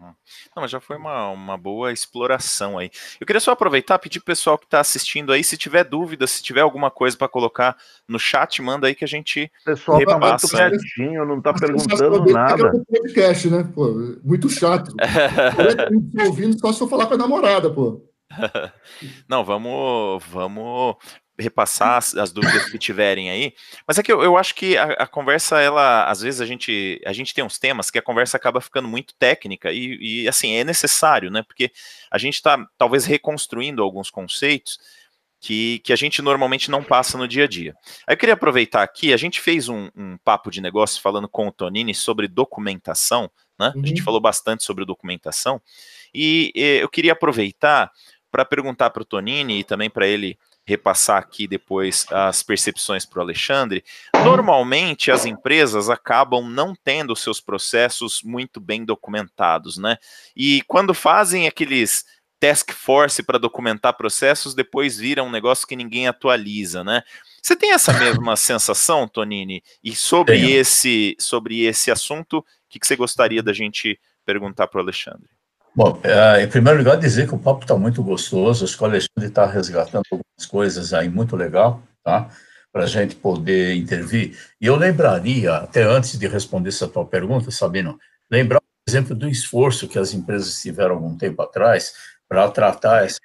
Não, mas já foi uma, uma boa exploração aí. Eu queria só aproveitar e pedir pro pessoal que está assistindo aí, se tiver dúvida, se tiver alguma coisa para colocar no chat, manda aí que a gente o pessoal tá repassa. Tá muito quietinho, não tá perguntando nada. podcast, né? Pô, muito chato. Eu ouvindo só se eu falar com a namorada, pô. Não, vamos, vamos repassar as, as, dúvidas que tiverem aí. Mas é que eu, eu acho que a, a, conversa, ela, às vezes a gente, a gente tem uns temas que a conversa acaba ficando muito técnica e, e assim, é necessário, né? Porque a gente está talvez reconstruindo alguns conceitos que, que a gente normalmente não passa no dia a dia. Aí eu queria aproveitar aqui, a gente fez um, um papo de negócio falando com o Tonini sobre documentação, né? Uhum. A gente uhum. falou bastante sobre documentação, e, e eu queria aproveitar para perguntar para o Tonini e também para ele repassar aqui depois as percepções para o Alexandre. Normalmente as empresas acabam não tendo seus processos muito bem documentados, né? E quando fazem aqueles task force para documentar processos, depois vira um negócio que ninguém atualiza, né? Você tem essa mesma sensação, Tonini? E sobre Tenho. esse sobre esse assunto, o que, que você gostaria da gente perguntar para o Alexandre? Bom, é, em primeiro lugar, dizer que o papo está muito gostoso, acho que o Alexandre está resgatando algumas coisas aí muito legal, tá? Para a gente poder intervir. E eu lembraria, até antes de responder essa tua pergunta, Sabino, lembrar, por exemplo, do esforço que as empresas tiveram algum tempo atrás para tratar esse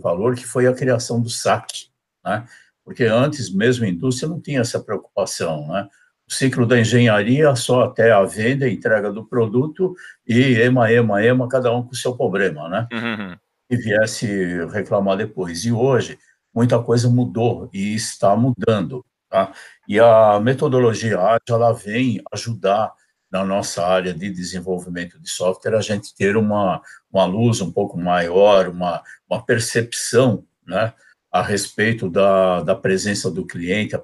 valor, que foi a criação do SAC, né? Porque antes, mesmo a indústria não tinha essa preocupação, né? O ciclo da engenharia só até a venda entrega do produto e ema, ema, ema, cada um com o seu problema, né? Uhum. E viesse reclamar depois. E hoje, muita coisa mudou e está mudando, tá? E a metodologia ágil, ela vem ajudar na nossa área de desenvolvimento de software a gente ter uma, uma luz um pouco maior, uma, uma percepção, né? a respeito da, da presença do cliente,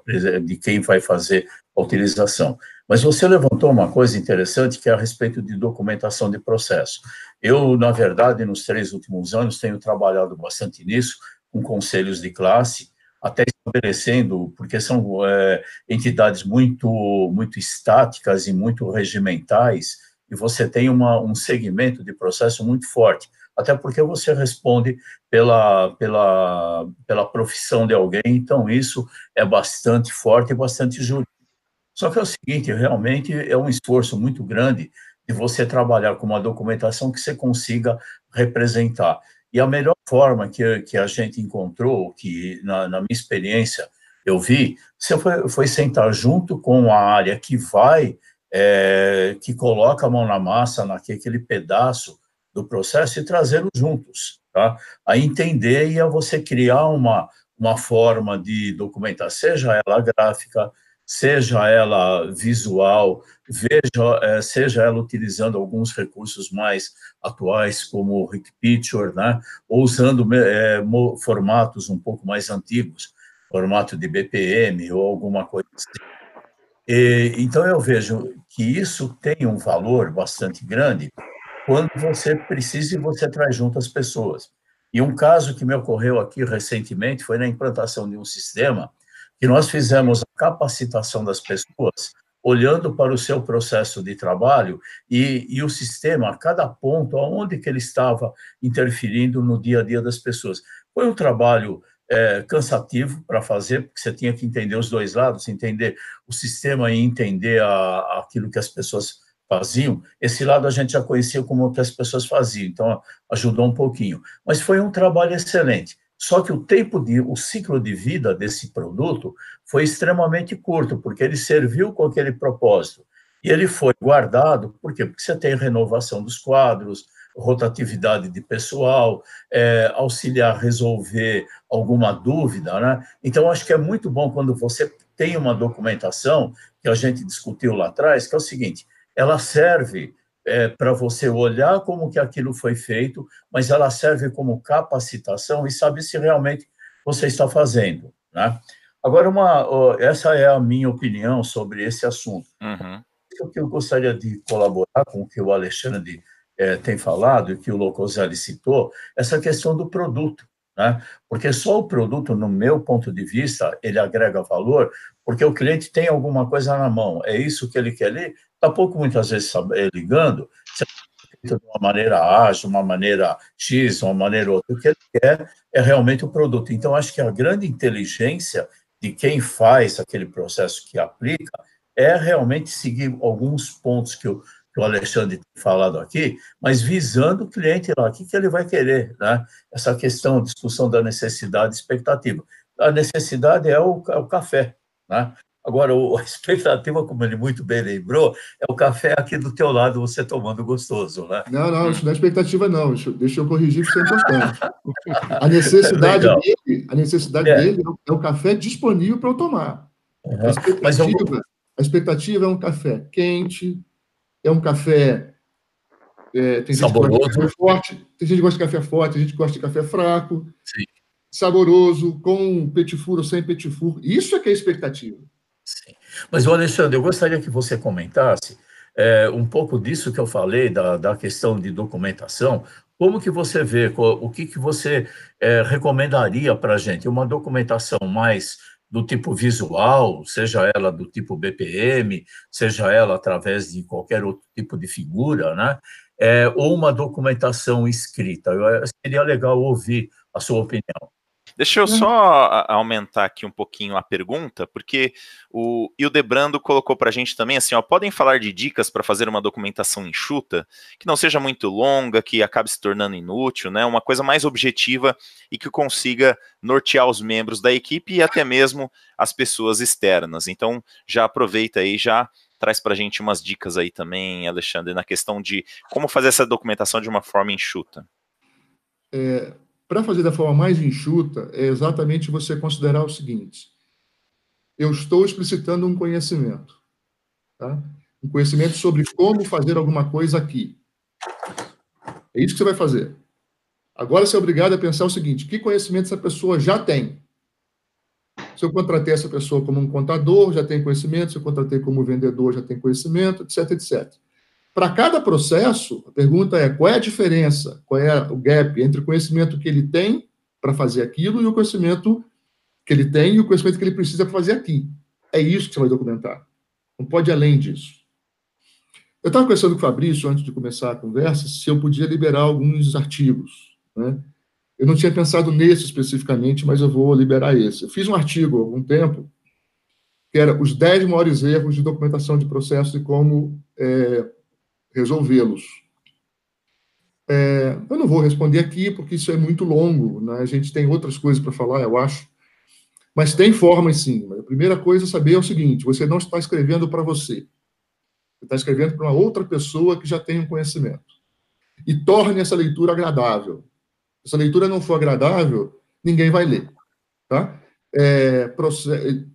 de quem vai fazer a utilização. Mas você levantou uma coisa interessante que é a respeito de documentação de processo. Eu, na verdade, nos três últimos anos, tenho trabalhado bastante nisso, com conselhos de classe, até estabelecendo, porque são é, entidades muito, muito estáticas e muito regimentais, e você tem uma, um segmento de processo muito forte até porque você responde pela, pela, pela profissão de alguém, então isso é bastante forte e bastante jurídico. Só que é o seguinte, realmente é um esforço muito grande de você trabalhar com uma documentação que você consiga representar. E a melhor forma que, que a gente encontrou, que na, na minha experiência eu vi, você foi, foi sentar junto com a área que vai, é, que coloca a mão na massa naquele pedaço do processo e trazê-los juntos, tá? A entender e a você criar uma, uma forma de documentar, seja ela gráfica, seja ela visual, veja, é, seja ela utilizando alguns recursos mais atuais, como o Rick Picture, né? ou usando é, formatos um pouco mais antigos, formato de BPM ou alguma coisa assim. E, então, eu vejo que isso tem um valor bastante grande, quando você precisa e você traz junto as pessoas. E um caso que me ocorreu aqui recentemente foi na implantação de um sistema que nós fizemos a capacitação das pessoas olhando para o seu processo de trabalho e, e o sistema, a cada ponto, aonde que ele estava interferindo no dia a dia das pessoas. Foi um trabalho é, cansativo para fazer, porque você tinha que entender os dois lados, entender o sistema e entender a, aquilo que as pessoas faziam, esse lado a gente já conhecia como que as pessoas faziam, então ajudou um pouquinho. Mas foi um trabalho excelente. Só que o tempo de, o ciclo de vida desse produto foi extremamente curto, porque ele serviu com aquele propósito. E ele foi guardado, por quê? Porque você tem renovação dos quadros, rotatividade de pessoal, é, auxiliar resolver alguma dúvida, né? Então, acho que é muito bom quando você tem uma documentação, que a gente discutiu lá atrás, que é o seguinte, ela serve é, para você olhar como que aquilo foi feito, mas ela serve como capacitação e saber se realmente você está fazendo, né? Agora, uma, essa é a minha opinião sobre esse assunto. Uhum. O que eu gostaria de colaborar com o que o Alexandre é, tem falado e que o Locoselli citou, essa questão do produto. Né? Porque só o produto, no meu ponto de vista, ele agrega valor, porque o cliente tem alguma coisa na mão, é isso que ele quer ler, está pouco muitas vezes eh, ligando, de uma maneira ágil, uma maneira X, uma maneira outra, o que ele quer é realmente o produto. Então, acho que a grande inteligência de quem faz aquele processo que aplica é realmente seguir alguns pontos que eu que o Alexandre tem falado aqui, mas visando o cliente lá, o que, que ele vai querer, né? Essa questão, discussão da necessidade e expectativa. A necessidade é o, é o café, né? Agora, a expectativa, como ele muito bem lembrou, é o café aqui do teu lado, você tomando gostoso, né? Não, não, isso não é expectativa, não. Deixa eu corrigir, que isso é importante. A necessidade dele, a necessidade é. dele é o café disponível para eu tomar. Uhum. A, expectativa, eu... a expectativa é um café quente, é um café. É, tem saboroso. Gente que gosta de café forte, tem gente que gosta de café forte, tem gente que gosta de café fraco. Sim. Saboroso, com petifur ou sem petifur. Isso é que é expectativa. Sim. Mas, Alexandre, eu gostaria que você comentasse é, um pouco disso que eu falei, da, da questão de documentação. Como que você vê, o que, que você é, recomendaria para a gente? Uma documentação mais do tipo visual, seja ela do tipo BPM, seja ela através de qualquer outro tipo de figura, né? É, ou uma documentação escrita. Eu, seria legal ouvir a sua opinião. Deixa eu só aumentar aqui um pouquinho a pergunta, porque o Hildebrando colocou para a gente também assim, ó, podem falar de dicas para fazer uma documentação enxuta, que não seja muito longa, que acabe se tornando inútil, né? Uma coisa mais objetiva e que consiga nortear os membros da equipe e até mesmo as pessoas externas. Então, já aproveita aí, já traz para a gente umas dicas aí também, Alexandre, na questão de como fazer essa documentação de uma forma enxuta. É, para fazer da forma mais enxuta, é exatamente você considerar o seguinte: eu estou explicitando um conhecimento, tá? um conhecimento sobre como fazer alguma coisa aqui. É isso que você vai fazer. Agora você é obrigado a pensar o seguinte: que conhecimento essa pessoa já tem? Se eu contratei essa pessoa como um contador, já tem conhecimento. Se eu contratei como vendedor, já tem conhecimento, etc, etc. Para cada processo, a pergunta é qual é a diferença, qual é o gap entre o conhecimento que ele tem para fazer aquilo e o conhecimento que ele tem e o conhecimento que ele precisa para fazer aqui. É isso que você vai documentar. Não pode ir além disso. Eu estava conversando com o Fabrício, antes de começar a conversa, se eu podia liberar alguns artigos. Né? Eu não tinha pensado nesse especificamente, mas eu vou liberar esse. Eu fiz um artigo há algum tempo, que era os 10 maiores erros de documentação de processo e como é, resolvê-los. É, eu não vou responder aqui, porque isso é muito longo, né? a gente tem outras coisas para falar, eu acho. Mas tem formas sim. A primeira coisa a saber é o seguinte: você não está escrevendo para você. Você está escrevendo para uma outra pessoa que já tem um conhecimento. E torne essa leitura agradável. Se essa leitura não for agradável, ninguém vai ler. Tá? É,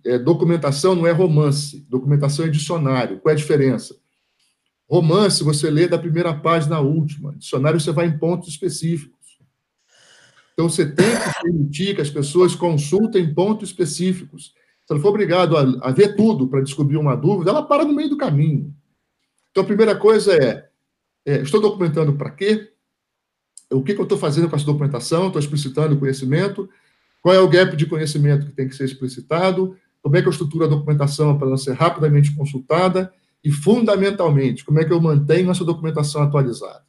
é, documentação não é romance, documentação é dicionário. Qual é a diferença? Romance, você lê da primeira página à última. Dicionário, você vai em pontos específicos. Então, você tem que permitir que as pessoas consultem pontos específicos. Se ela for obrigado a, a ver tudo para descobrir uma dúvida, ela para no meio do caminho. Então, a primeira coisa é, é estou documentando para quê? O que, que eu estou fazendo com essa documentação? Estou explicitando o conhecimento? Qual é o gap de conhecimento que tem que ser explicitado? Como é que eu estruturo a documentação para ela ser rapidamente consultada? E, fundamentalmente, como é que eu mantenho essa documentação atualizada?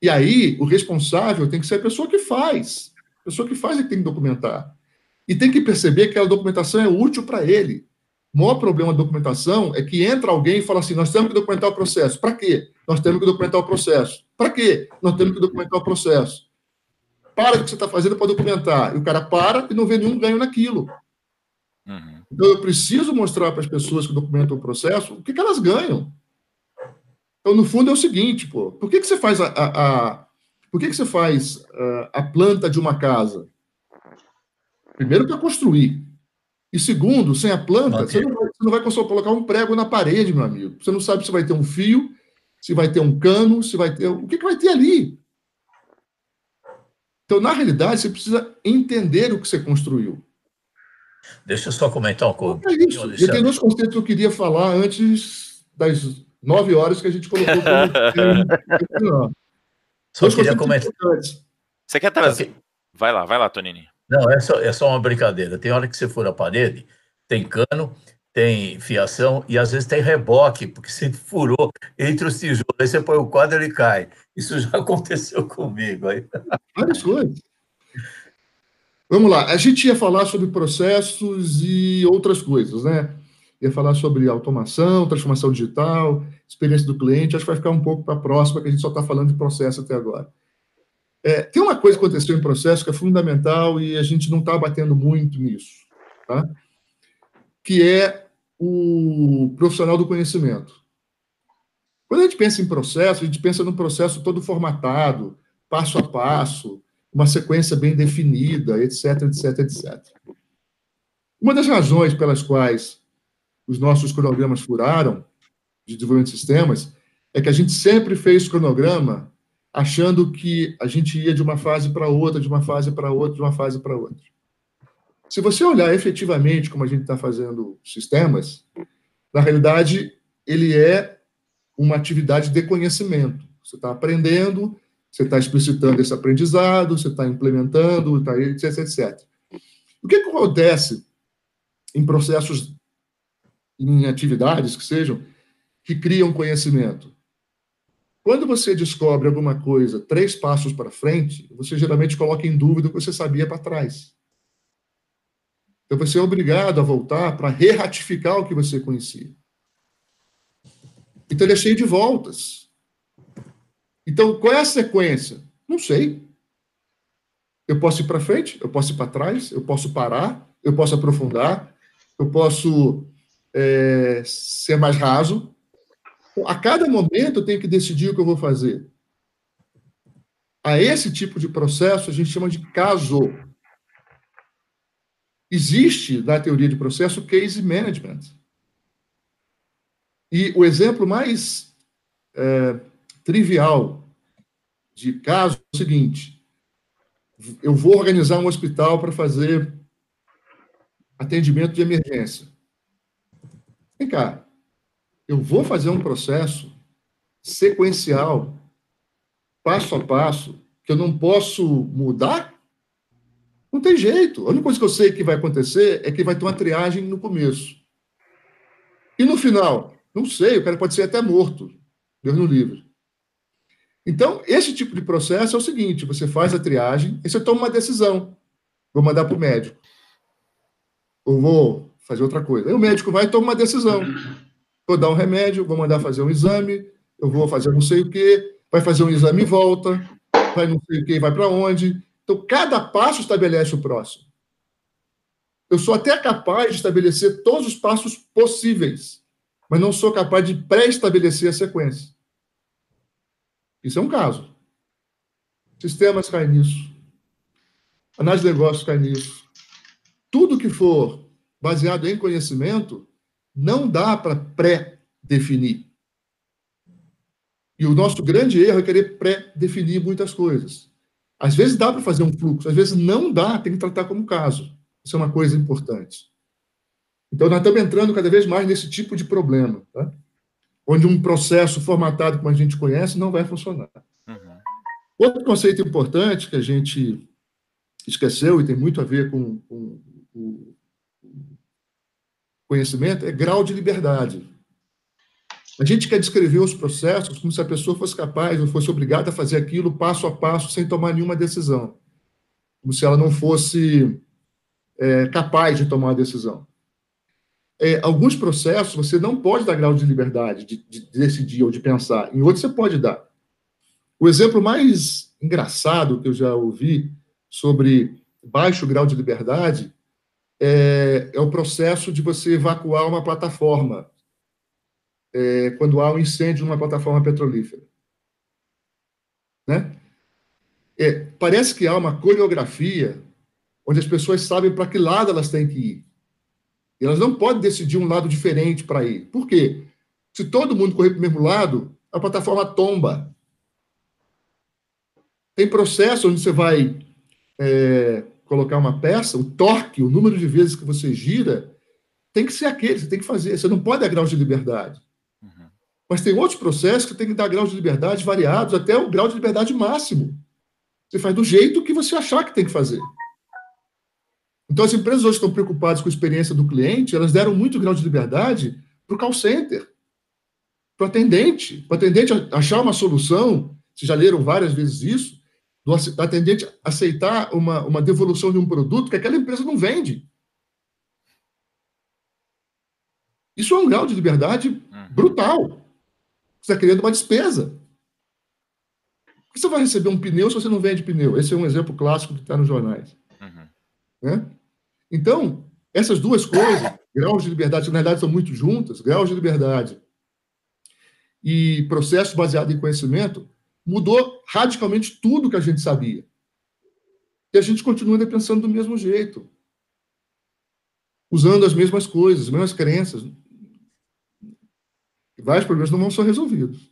E aí, o responsável tem que ser a pessoa que faz. A pessoa que faz é que tem que documentar. E tem que perceber que aquela documentação é útil para ele. O maior problema da documentação é que entra alguém e fala assim: nós temos que documentar o processo. Para quê? Nós temos que documentar o processo. Para quê? Nós temos que documentar o processo. Para o que você está fazendo para documentar. E o cara para e não vê nenhum ganho naquilo. Uhum. Então, eu preciso mostrar para as pessoas que documentam o processo o que, que elas ganham. Então, no fundo, é o seguinte, pô, por que, que você faz a, a, a por que, que você faz a, a planta de uma casa? Primeiro, para construir. E segundo, sem a planta, você não, vai, você não vai conseguir colocar um prego na parede, meu amigo. Você não sabe se vai ter um fio, se vai ter um cano, se vai ter. O que, que vai ter ali? Então, na realidade, você precisa entender o que você construiu. Deixa eu só comentar um pouco. É isso. E tem dois conceitos que eu queria falar antes das nove horas que a gente colocou. Como... Só queria comentar. Você quer trazer? Vai lá, vai lá, Tonini. Não, é só, é só uma brincadeira. Tem hora que você for à parede, tem cano, tem fiação e às vezes tem reboque, porque você furou entre os tijolos, aí você põe o quadro e ele cai. Isso já aconteceu comigo. Aí. Várias coisas. Vamos lá, a gente ia falar sobre processos e outras coisas, né? Ia falar sobre automação, transformação digital, experiência do cliente. Acho que vai ficar um pouco para a próxima, que a gente só está falando de processo até agora. É, tem uma coisa que aconteceu em processo que é fundamental e a gente não está batendo muito nisso, tá? que é o profissional do conhecimento. Quando a gente pensa em processo, a gente pensa num processo todo formatado, passo a passo, uma sequência bem definida, etc, etc, etc. Uma das razões pelas quais os nossos cronogramas furaram de desenvolvimento de sistemas é que a gente sempre fez cronograma achando que a gente ia de uma fase para outra, de uma fase para outra, de uma fase para outra. Se você olhar efetivamente como a gente está fazendo sistemas, na realidade, ele é uma atividade de conhecimento. Você está aprendendo, você está explicitando esse aprendizado, você está implementando, tá, etc, etc. O que, que acontece em processos, em atividades que sejam, que criam conhecimento? Quando você descobre alguma coisa três passos para frente, você geralmente coloca em dúvida o que você sabia para trás. Então você é obrigado a voltar para re-ratificar o que você conhecia. Então ele é cheio de voltas. Então qual é a sequência? Não sei. Eu posso ir para frente, eu posso ir para trás, eu posso parar, eu posso aprofundar, eu posso é, ser mais raso. A cada momento eu tenho que decidir o que eu vou fazer. A esse tipo de processo a gente chama de caso. Existe na teoria de processo case management. E o exemplo mais é, trivial de caso é o seguinte: eu vou organizar um hospital para fazer atendimento de emergência. Vem cá, eu vou fazer um processo sequencial, passo a passo, que eu não posso mudar? Não tem jeito. A única coisa que eu sei que vai acontecer é que vai ter uma triagem no começo. E no final? Não sei, o cara pode ser até morto. Deus no livre. Então, esse tipo de processo é o seguinte: você faz a triagem e você toma uma decisão. Vou mandar para o médico. Ou vou fazer outra coisa. Aí o médico vai e toma uma decisão. Vou dar um remédio, vou mandar fazer um exame, eu vou fazer não sei o quê, vai fazer um exame e volta, vai não sei o quê, vai para onde. Então, cada passo estabelece o próximo. Eu sou até capaz de estabelecer todos os passos possíveis, mas não sou capaz de pré-estabelecer a sequência. Isso é um caso. Sistemas caem nisso. Análise de negócios cai nisso. Tudo que for baseado em conhecimento não dá para pré-definir. E o nosso grande erro é querer pré-definir muitas coisas. Às vezes dá para fazer um fluxo, às vezes não dá, tem que tratar como caso. Isso é uma coisa importante. Então, nós estamos entrando cada vez mais nesse tipo de problema, tá? Onde um processo formatado como a gente conhece não vai funcionar. Uhum. Outro conceito importante que a gente esqueceu e tem muito a ver com, com o conhecimento é grau de liberdade. A gente quer descrever os processos como se a pessoa fosse capaz ou fosse obrigada a fazer aquilo passo a passo sem tomar nenhuma decisão. Como se ela não fosse é, capaz de tomar uma decisão. É, alguns processos você não pode dar grau de liberdade de, de, decidir ou de pensar, em outros você pode dar. O exemplo mais engraçado que eu já ouvi sobre baixo grau de liberdade é, é o processo de você evacuar uma plataforma é, quando há um incêndio numa plataforma petrolífera. Né? É, parece que há uma coreografia onde as pessoas sabem para que lado elas têm que ir. E elas não podem decidir um lado diferente para ir. Por quê? Se todo mundo correr para o mesmo lado, a plataforma tomba. Tem processo onde você vai é, colocar uma peça, o torque, o número de vezes que você gira, tem que ser aquele, você tem que fazer. Você não pode dar graus de liberdade. Mas tem outros processos que tem que dar graus de liberdade variados até o grau de liberdade máximo. Você faz do jeito que você achar que tem que fazer. Então, as empresas hoje estão preocupadas com a experiência do cliente, elas deram muito grau de liberdade para o call center, para o atendente, para o atendente achar uma solução. Vocês já leram várias vezes isso, do atendente aceitar uma, uma devolução de um produto que aquela empresa não vende. Isso é um grau de liberdade uhum. brutal. Você está criando uma despesa. Você vai receber um pneu se você não vende pneu. Esse é um exemplo clássico que está nos jornais. Uhum. Né? Então, essas duas coisas, graus de liberdade, na verdade, são muito juntas, graus de liberdade e processo baseado em conhecimento, mudou radicalmente tudo que a gente sabia. E a gente continua pensando do mesmo jeito, usando as mesmas coisas, as mesmas crenças. Vários problemas não vão ser resolvidos.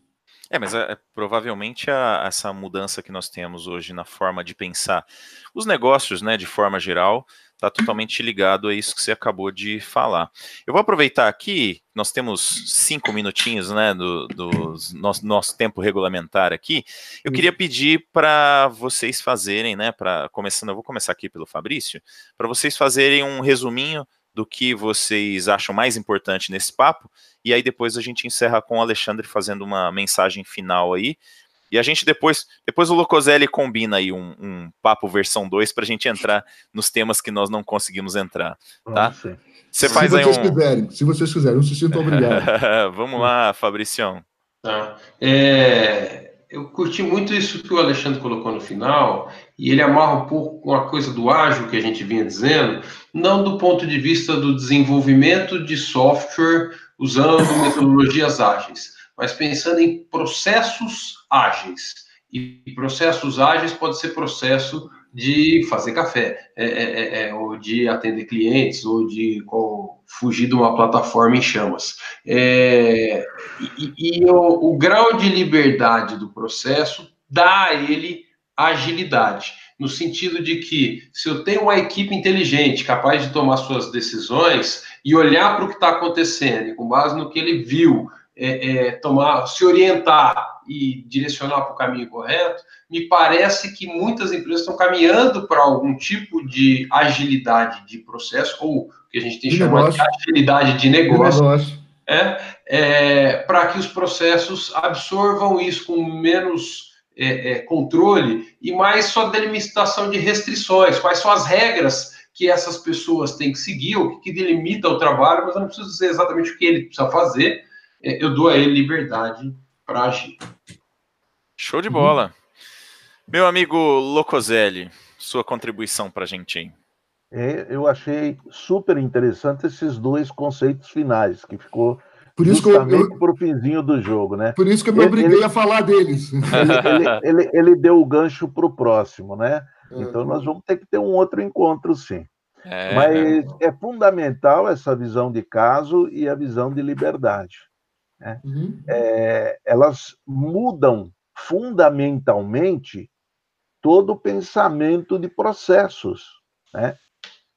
É, mas é, é, provavelmente a, essa mudança que nós temos hoje na forma de pensar os negócios, né, de forma geral, está totalmente ligado a isso que você acabou de falar. Eu vou aproveitar aqui, nós temos cinco minutinhos, né, do, do nosso, nosso tempo regulamentar aqui. Eu queria pedir para vocês fazerem, né, para começando, eu vou começar aqui pelo Fabrício, para vocês fazerem um resuminho do que vocês acham mais importante nesse papo, e aí depois a gente encerra com o Alexandre fazendo uma mensagem final aí. E a gente depois, depois o Locoselli combina aí um, um papo versão 2 para a gente entrar nos temas que nós não conseguimos entrar, tá? Você faz se aí vocês um... quiserem, se vocês quiserem, não se sintam obrigados. Vamos lá, Fabricião. Tá. É, eu curti muito isso que o Alexandre colocou no final, e ele amarra um pouco com a coisa do ágil que a gente vinha dizendo, não do ponto de vista do desenvolvimento de software usando metodologias ágeis, mas pensando em processos ágeis. E processos ágeis pode ser processo de fazer café, é, é, é, é ou de atender clientes, ou de fugir de uma plataforma em chamas. É, e, e o, o, grau de liberdade do processo dá a ele agilidade, no sentido de que se eu tenho uma equipe inteligente, capaz de tomar suas decisões e olhar para o que está acontecendo, com base no que ele viu, é, é, tomar, se orientar e direcionar para o caminho correto, me parece que muitas empresas estão caminhando para algum tipo de agilidade de processo, ou que a gente tem chamado de agilidade de negócio, negócio. É, é para que os processos absorvam isso com menos é, é, controle e mais só delimitação de restrições, quais são as regras que essas pessoas têm que seguir, o que, delimita o trabalho, mas eu não preciso dizer exatamente o que ele precisa fazer, eu dou a ele liberdade para agir. Show de bola. Meu amigo Locoselli, sua contribuição para a gente aí. É, eu achei super interessante esses dois conceitos finais, que ficou por isso justamente que eu, para o finzinho do jogo, né? Por isso que eu me obriguei ele, a falar deles. Ele, ele, ele deu o gancho para o próximo, né? É. Então nós vamos ter que ter um outro encontro, sim. É, Mas é fundamental essa visão de caso e a visão de liberdade. Né? Uhum. É, elas mudam fundamentalmente todo o pensamento de processos, né?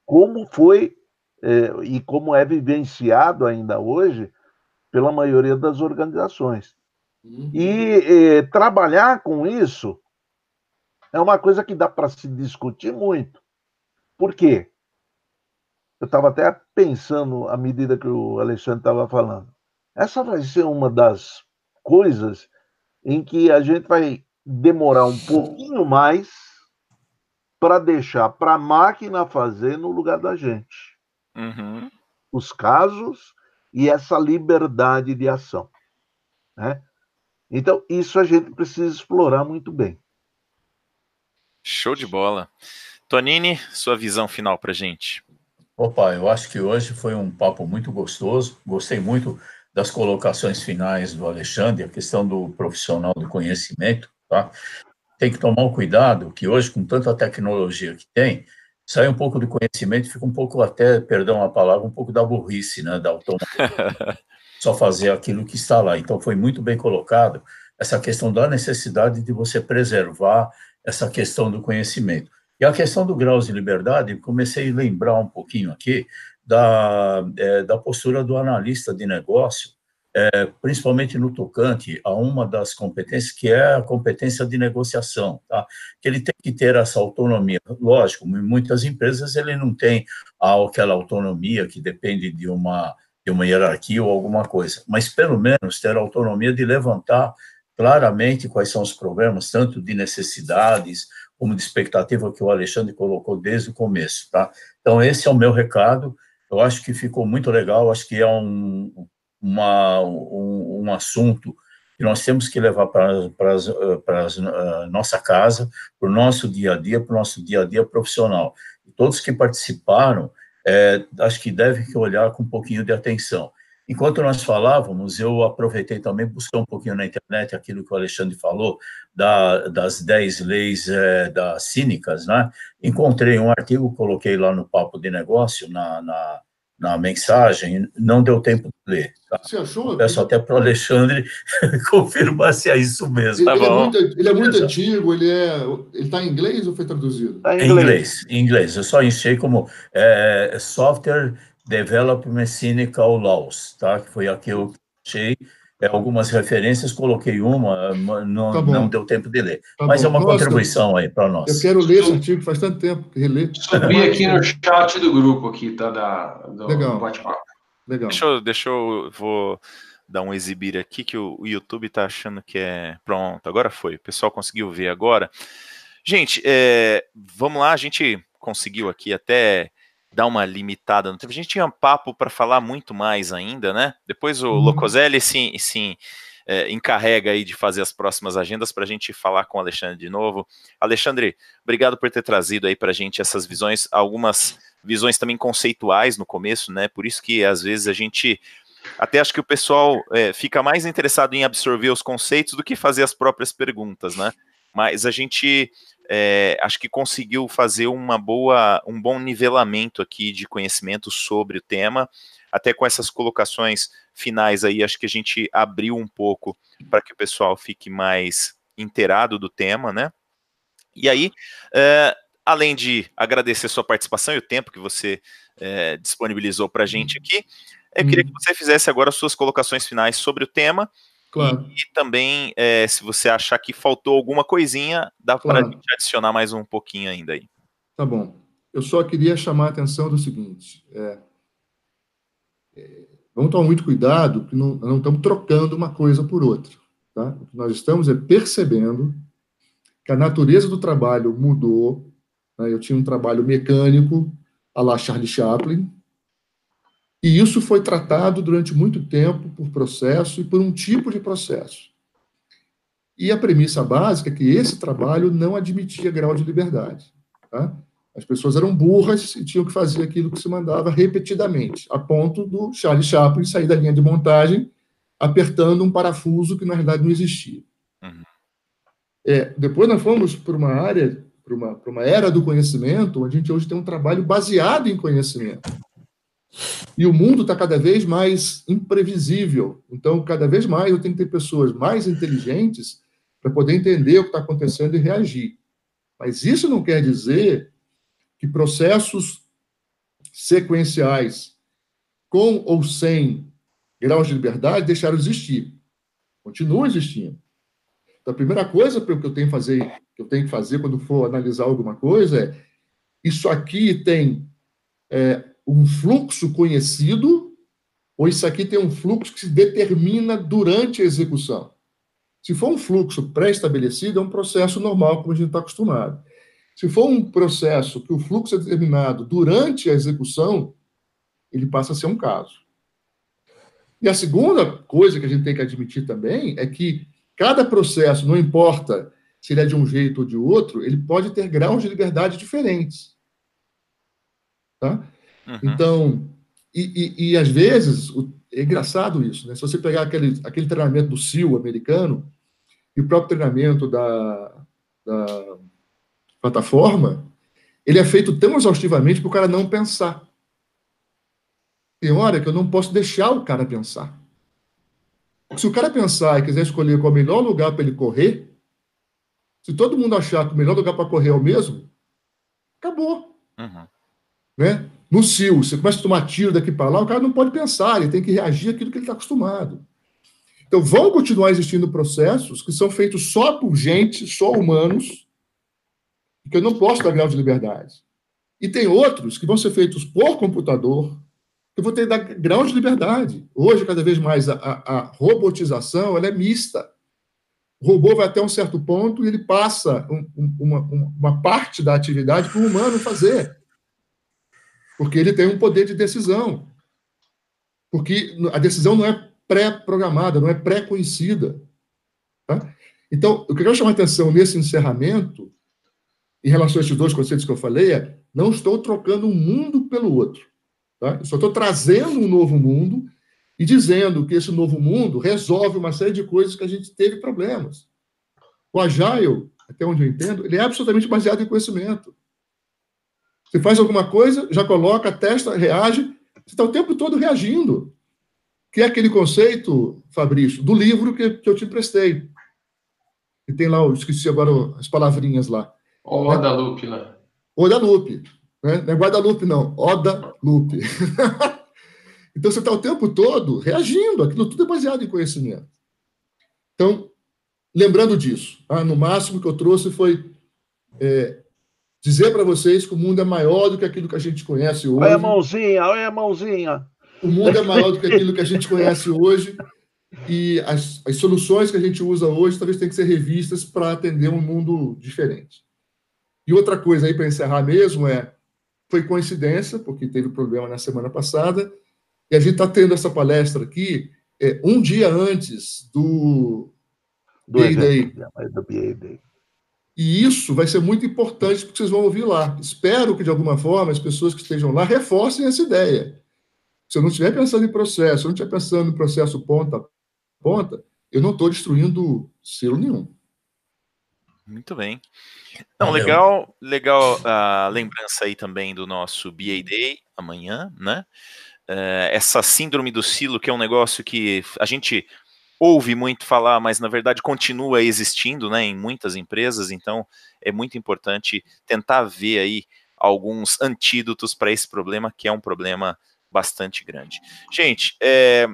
como foi é, e como é vivenciado ainda hoje pela maioria das organizações. Uhum. E trabalhar com isso é uma coisa que dá para se discutir muito. Por quê? Eu estava até pensando à medida que o Alexandre estava falando. Essa vai ser uma das coisas em que a gente vai demorar um pouquinho mais para deixar para a máquina fazer no lugar da gente. Uhum. Os casos e essa liberdade de ação. Né? Então, isso a gente precisa explorar muito bem. Show de bola. Tonini, sua visão final para gente. Opa, eu acho que hoje foi um papo muito gostoso. Gostei muito das colocações finais do Alexandre, a questão do profissional do conhecimento, tá? Tem que tomar um cuidado que hoje, com tanta tecnologia que tem, sai um pouco do conhecimento, fica um pouco até, perdão a palavra, um pouco da burrice, né, da automação. Só fazer aquilo que está lá. Então, foi muito bem colocado essa questão da necessidade de você preservar essa questão do conhecimento. E a questão do grau de liberdade, comecei a lembrar um pouquinho aqui da, é, da postura do analista de negócio é, principalmente no tocante a uma das competências, que é a competência de negociação, tá? que ele tem que ter essa autonomia. Lógico, em muitas empresas ele não tem aquela autonomia que depende de uma, de uma hierarquia ou alguma coisa, mas pelo menos ter a autonomia de levantar claramente quais são os problemas, tanto de necessidades como de expectativa que o Alexandre colocou desde o começo, tá? Então, esse é o meu recado, eu acho que ficou muito legal, acho que é um, uma, um, um assunto que nós temos que levar para a uh, nossa casa, para o nosso dia a dia, para o nosso dia a dia profissional. E todos que participaram, é, acho que devem olhar com um pouquinho de atenção. Enquanto nós falávamos, eu aproveitei também buscar um pouquinho na internet aquilo que o Alexandre falou, da, das 10 leis é, das cínicas, né? Encontrei um artigo, coloquei lá no Papo de Negócio, na, na na mensagem, não deu tempo de ler. Tá? Você achou? Peço até para o Alexandre confirmar se é isso mesmo. Ele, tá ele, é, muito, ele é muito, antigo, ele é, ele está em inglês ou foi traduzido? Tá em inglês. Em inglês. Eu só enchei como é, Software Development Cynical Laws, tá? Que foi a que eu achei é, algumas referências, coloquei uma, não, tá não deu tempo de ler. Tá Mas bom. é uma Nossa, contribuição aí para nós. Eu quero ler esse artigo, faz tanto tempo que reler. Subi aqui no chat do grupo aqui, tá? Da, do Legal. bate-papo. Legal. Deixa eu, deixa eu vou dar um exibir aqui que o, o YouTube está achando que é pronto. Agora foi. O pessoal conseguiu ver agora. Gente, é, vamos lá. A gente conseguiu aqui até dar uma limitada no tempo. A gente tinha um papo para falar muito mais ainda, né? Depois o uhum. Locoselli sim, sim é, encarrega aí de fazer as próximas agendas para a gente falar com o Alexandre de novo. Alexandre, obrigado por ter trazido aí para a gente essas visões, algumas visões também conceituais no começo, né? Por isso que às vezes a gente até acho que o pessoal é, fica mais interessado em absorver os conceitos do que fazer as próprias perguntas, né? Mas a gente é, acho que conseguiu fazer uma boa, um bom nivelamento aqui de conhecimento sobre o tema, até com essas colocações finais aí, acho que a gente abriu um pouco para que o pessoal fique mais inteirado do tema, né? E aí, é, além de agradecer sua participação e o tempo que você é, disponibilizou para a gente aqui, eu queria que uhum. você fizesse agora as suas colocações finais sobre o tema Claro. E, e também, é, se você achar que faltou alguma coisinha, dá claro. para a gente adicionar mais um pouquinho ainda aí. Tá bom. Eu só queria chamar a atenção do seguinte: é, é, vamos tomar muito cuidado, que não, não estamos trocando uma coisa por outra. Tá? O que nós estamos é percebendo que a natureza do trabalho mudou. Né? Eu tinha um trabalho mecânico, a la Charlie Chaplin, e isso foi tratado durante muito tempo por processo e por um tipo de processo. E a premissa básica é que esse trabalho não admitia grau de liberdade. Tá? As pessoas eram burras e tinham que fazer aquilo que se mandava repetidamente, a ponto do Charles Chaplin sair da linha de montagem apertando um parafuso que na verdade não existia. Uhum. É, depois nós fomos para uma área, para uma, para uma era do conhecimento, onde a gente hoje tem um trabalho baseado em conhecimento. E o mundo está cada vez mais imprevisível. Então, cada vez mais eu tenho que ter pessoas mais inteligentes para poder entender o que está acontecendo e reagir. Mas isso não quer dizer que processos sequenciais, com ou sem graus de liberdade, deixaram de existir. Continuam existindo. Então, a primeira coisa que eu tenho que fazer, que eu tenho que fazer quando for analisar alguma coisa é isso aqui tem é, um fluxo conhecido, ou isso aqui tem um fluxo que se determina durante a execução. Se for um fluxo pré-estabelecido, é um processo normal, como a gente está acostumado. Se for um processo que o fluxo é determinado durante a execução, ele passa a ser um caso. E a segunda coisa que a gente tem que admitir também é que cada processo, não importa se ele é de um jeito ou de outro, ele pode ter graus de liberdade diferentes. Tá? Uhum. Então, e, e, e, às vezes, é engraçado isso, né? Se você pegar aquele, aquele treinamento do CIO americano e o próprio treinamento da, da plataforma, ele é feito tão exaustivamente para o cara não pensar. Tem hora que eu não posso deixar o cara pensar. Se o cara pensar e quiser escolher qual é o melhor lugar para ele correr, se todo mundo achar que o melhor lugar para correr é o mesmo, acabou. Uhum. Né? No CIL, você começa a tomar tiro daqui para lá, o cara não pode pensar, ele tem que reagir àquilo que ele está acostumado. Então, vão continuar existindo processos que são feitos só por gente, só humanos, que eu não posso dar grau de liberdade. E tem outros que vão ser feitos por computador, que eu vou ter que dar grau de liberdade. Hoje, cada vez mais, a, a, a robotização ela é mista. O robô vai até um certo ponto e ele passa um, uma, uma parte da atividade para o humano fazer. Porque ele tem um poder de decisão. Porque a decisão não é pré-programada, não é pré-conhecida. Tá? Então, o que eu quero chamar a atenção nesse encerramento, em relação a esses dois conceitos que eu falei, é não estou trocando um mundo pelo outro. Tá? Eu só estou trazendo um novo mundo e dizendo que esse novo mundo resolve uma série de coisas que a gente teve problemas. O Agile, até onde eu entendo, ele é absolutamente baseado em conhecimento. Você faz alguma coisa, já coloca, testa, reage, você está o tempo todo reagindo. Que é aquele conceito, Fabrício, do livro que, que eu te emprestei. E tem lá, eu esqueci agora as palavrinhas lá. Oda né? Lá. Oda Lupe. Né? Não é Guadalupe, não. Oda Lupe. então você está o tempo todo reagindo. Aquilo tudo é baseado em conhecimento. Então, lembrando disso, ah, no máximo que eu trouxe foi é, dizer para vocês que o mundo é maior do que aquilo que a gente conhece hoje. Olha a mãozinha, olha a mãozinha. O mundo é maior do que aquilo que a gente conhece hoje e as, as soluções que a gente usa hoje talvez tenham que ser revistas para atender um mundo diferente. E outra coisa aí para encerrar mesmo é foi coincidência, porque teve problema na semana passada, e a gente está tendo essa palestra aqui é, um dia antes do, do BA Day. Do BA Day. E isso vai ser muito importante porque vocês vão ouvir lá. Espero que, de alguma forma, as pessoas que estejam lá reforcem essa ideia. Se eu não estiver pensando em processo, se eu não estiver pensando em processo ponta a ponta, eu não estou destruindo selo nenhum. Muito bem. Não, legal, legal a lembrança aí também do nosso BA Day amanhã, né? Uh, essa síndrome do silo, que é um negócio que a gente ouve muito falar, mas na verdade continua existindo, né, em muitas empresas. Então é muito importante tentar ver aí alguns antídotos para esse problema, que é um problema bastante grande. Gente, é,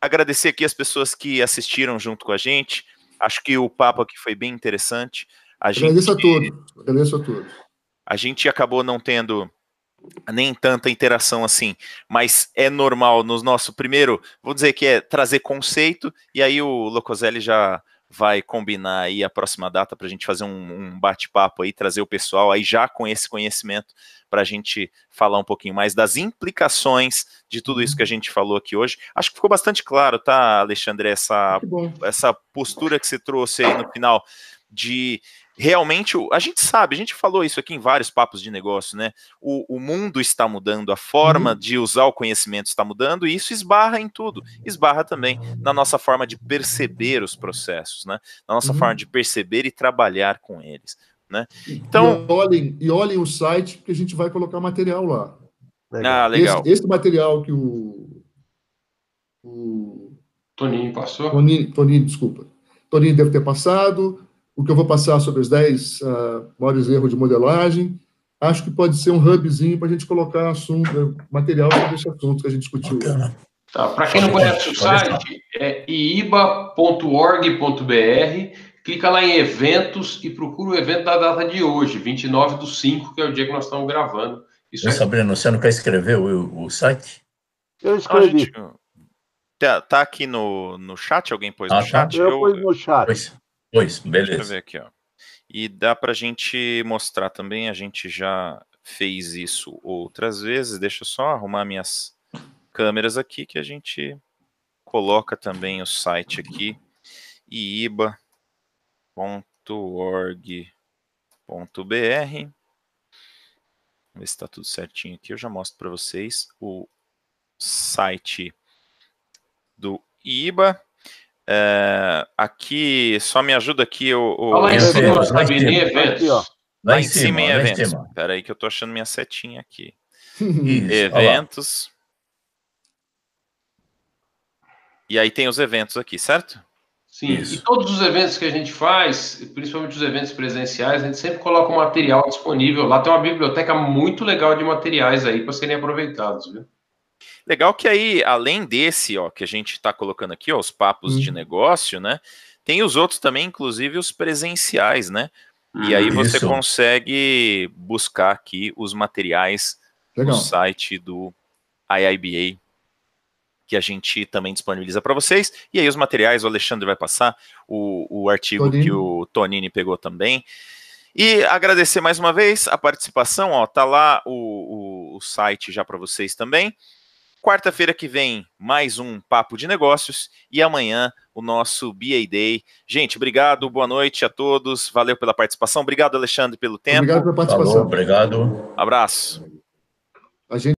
agradecer aqui as pessoas que assistiram junto com a gente. Acho que o papo aqui foi bem interessante. A Agradeço gente, a todos. Agradeço a todos. A gente acabou não tendo nem tanta interação assim, mas é normal no nosso primeiro, vou dizer que é trazer conceito, e aí o Locoselli já vai combinar aí a próxima data para a gente fazer um, um bate-papo aí, trazer o pessoal aí já com esse conhecimento para a gente falar um pouquinho mais das implicações de tudo isso que a gente falou aqui hoje. Acho que ficou bastante claro, tá, Alexandre, essa, essa postura que você trouxe aí no final de realmente, a gente sabe, a gente falou isso aqui em vários papos de negócio, né? O, o mundo está mudando, a forma uhum. de usar o conhecimento está mudando, e isso esbarra em tudo. Esbarra também na nossa forma de perceber os processos, né? Na nossa uhum. forma de perceber e trabalhar com eles. Né? Então, e olhem, e olhem o site que a gente vai colocar material lá. Legal. Ah, legal. Esse, esse, material que o, o Toninho passou. Toninho, Toninho, desculpa. Toninho deve ter passado o que eu vou passar sobre os 10 uh, ah, maiores erros de modelagem. Acho que pode ser um hubzinho para a gente colocar assunto, material sobre esse assunto que a gente discutiu. Tá, para quem não conhece o site, é iiba.org.br. Clica lá em eventos e procura o evento da data de hoje, 29 do 5, que é o dia que nós estamos gravando. Isso é... Sabrina, você não quer escrever o, o site? Eu escrevi. Ah, gente, tá, tá, aqui no, no chat? Alguém pôs ah, no chat? Eu, eu pus no chat. Pois. Pois, beleza. Deixa eu ver aqui, ó. E dá para a gente mostrar também, a gente já fez isso outras vezes. Deixa eu só arrumar minhas câmeras aqui que a gente coloca também o site aqui, iiba.org.br. Vamos ver se está tudo certinho aqui. Eu já mostro para vocês o site do IBA. É, aqui, só me ajuda aqui o. o... Lá em cima, eventos. Lá em cima em eventos. Espera aí que eu tô achando minha setinha aqui. Isso, eventos. E aí tem os eventos aqui, certo? Sim, Isso. e todos os eventos que a gente faz, principalmente os eventos presenciais, a gente sempre coloca o material disponível. Lá tem uma biblioteca muito legal de materiais aí para serem aproveitados, viu? Legal que aí, além desse, ó, que a gente está colocando aqui, ó, os papos de negócio, né? Tem os outros também, inclusive os presenciais, né? E aí você Isso. consegue buscar aqui os materiais Legal. no site do IIBA, que a gente também disponibiliza para vocês. E aí os materiais, o Alexandre vai passar, o, o artigo Tonini. que o Tonini pegou também. E agradecer mais uma vez a participação, ó, tá lá o, o, o site já para vocês também. Quarta-feira que vem, mais um Papo de Negócios e amanhã o nosso BA Day. Gente, obrigado, boa noite a todos, valeu pela participação. Obrigado, Alexandre, pelo tempo. Obrigado pela participação. Falou, obrigado. Abraço. A gente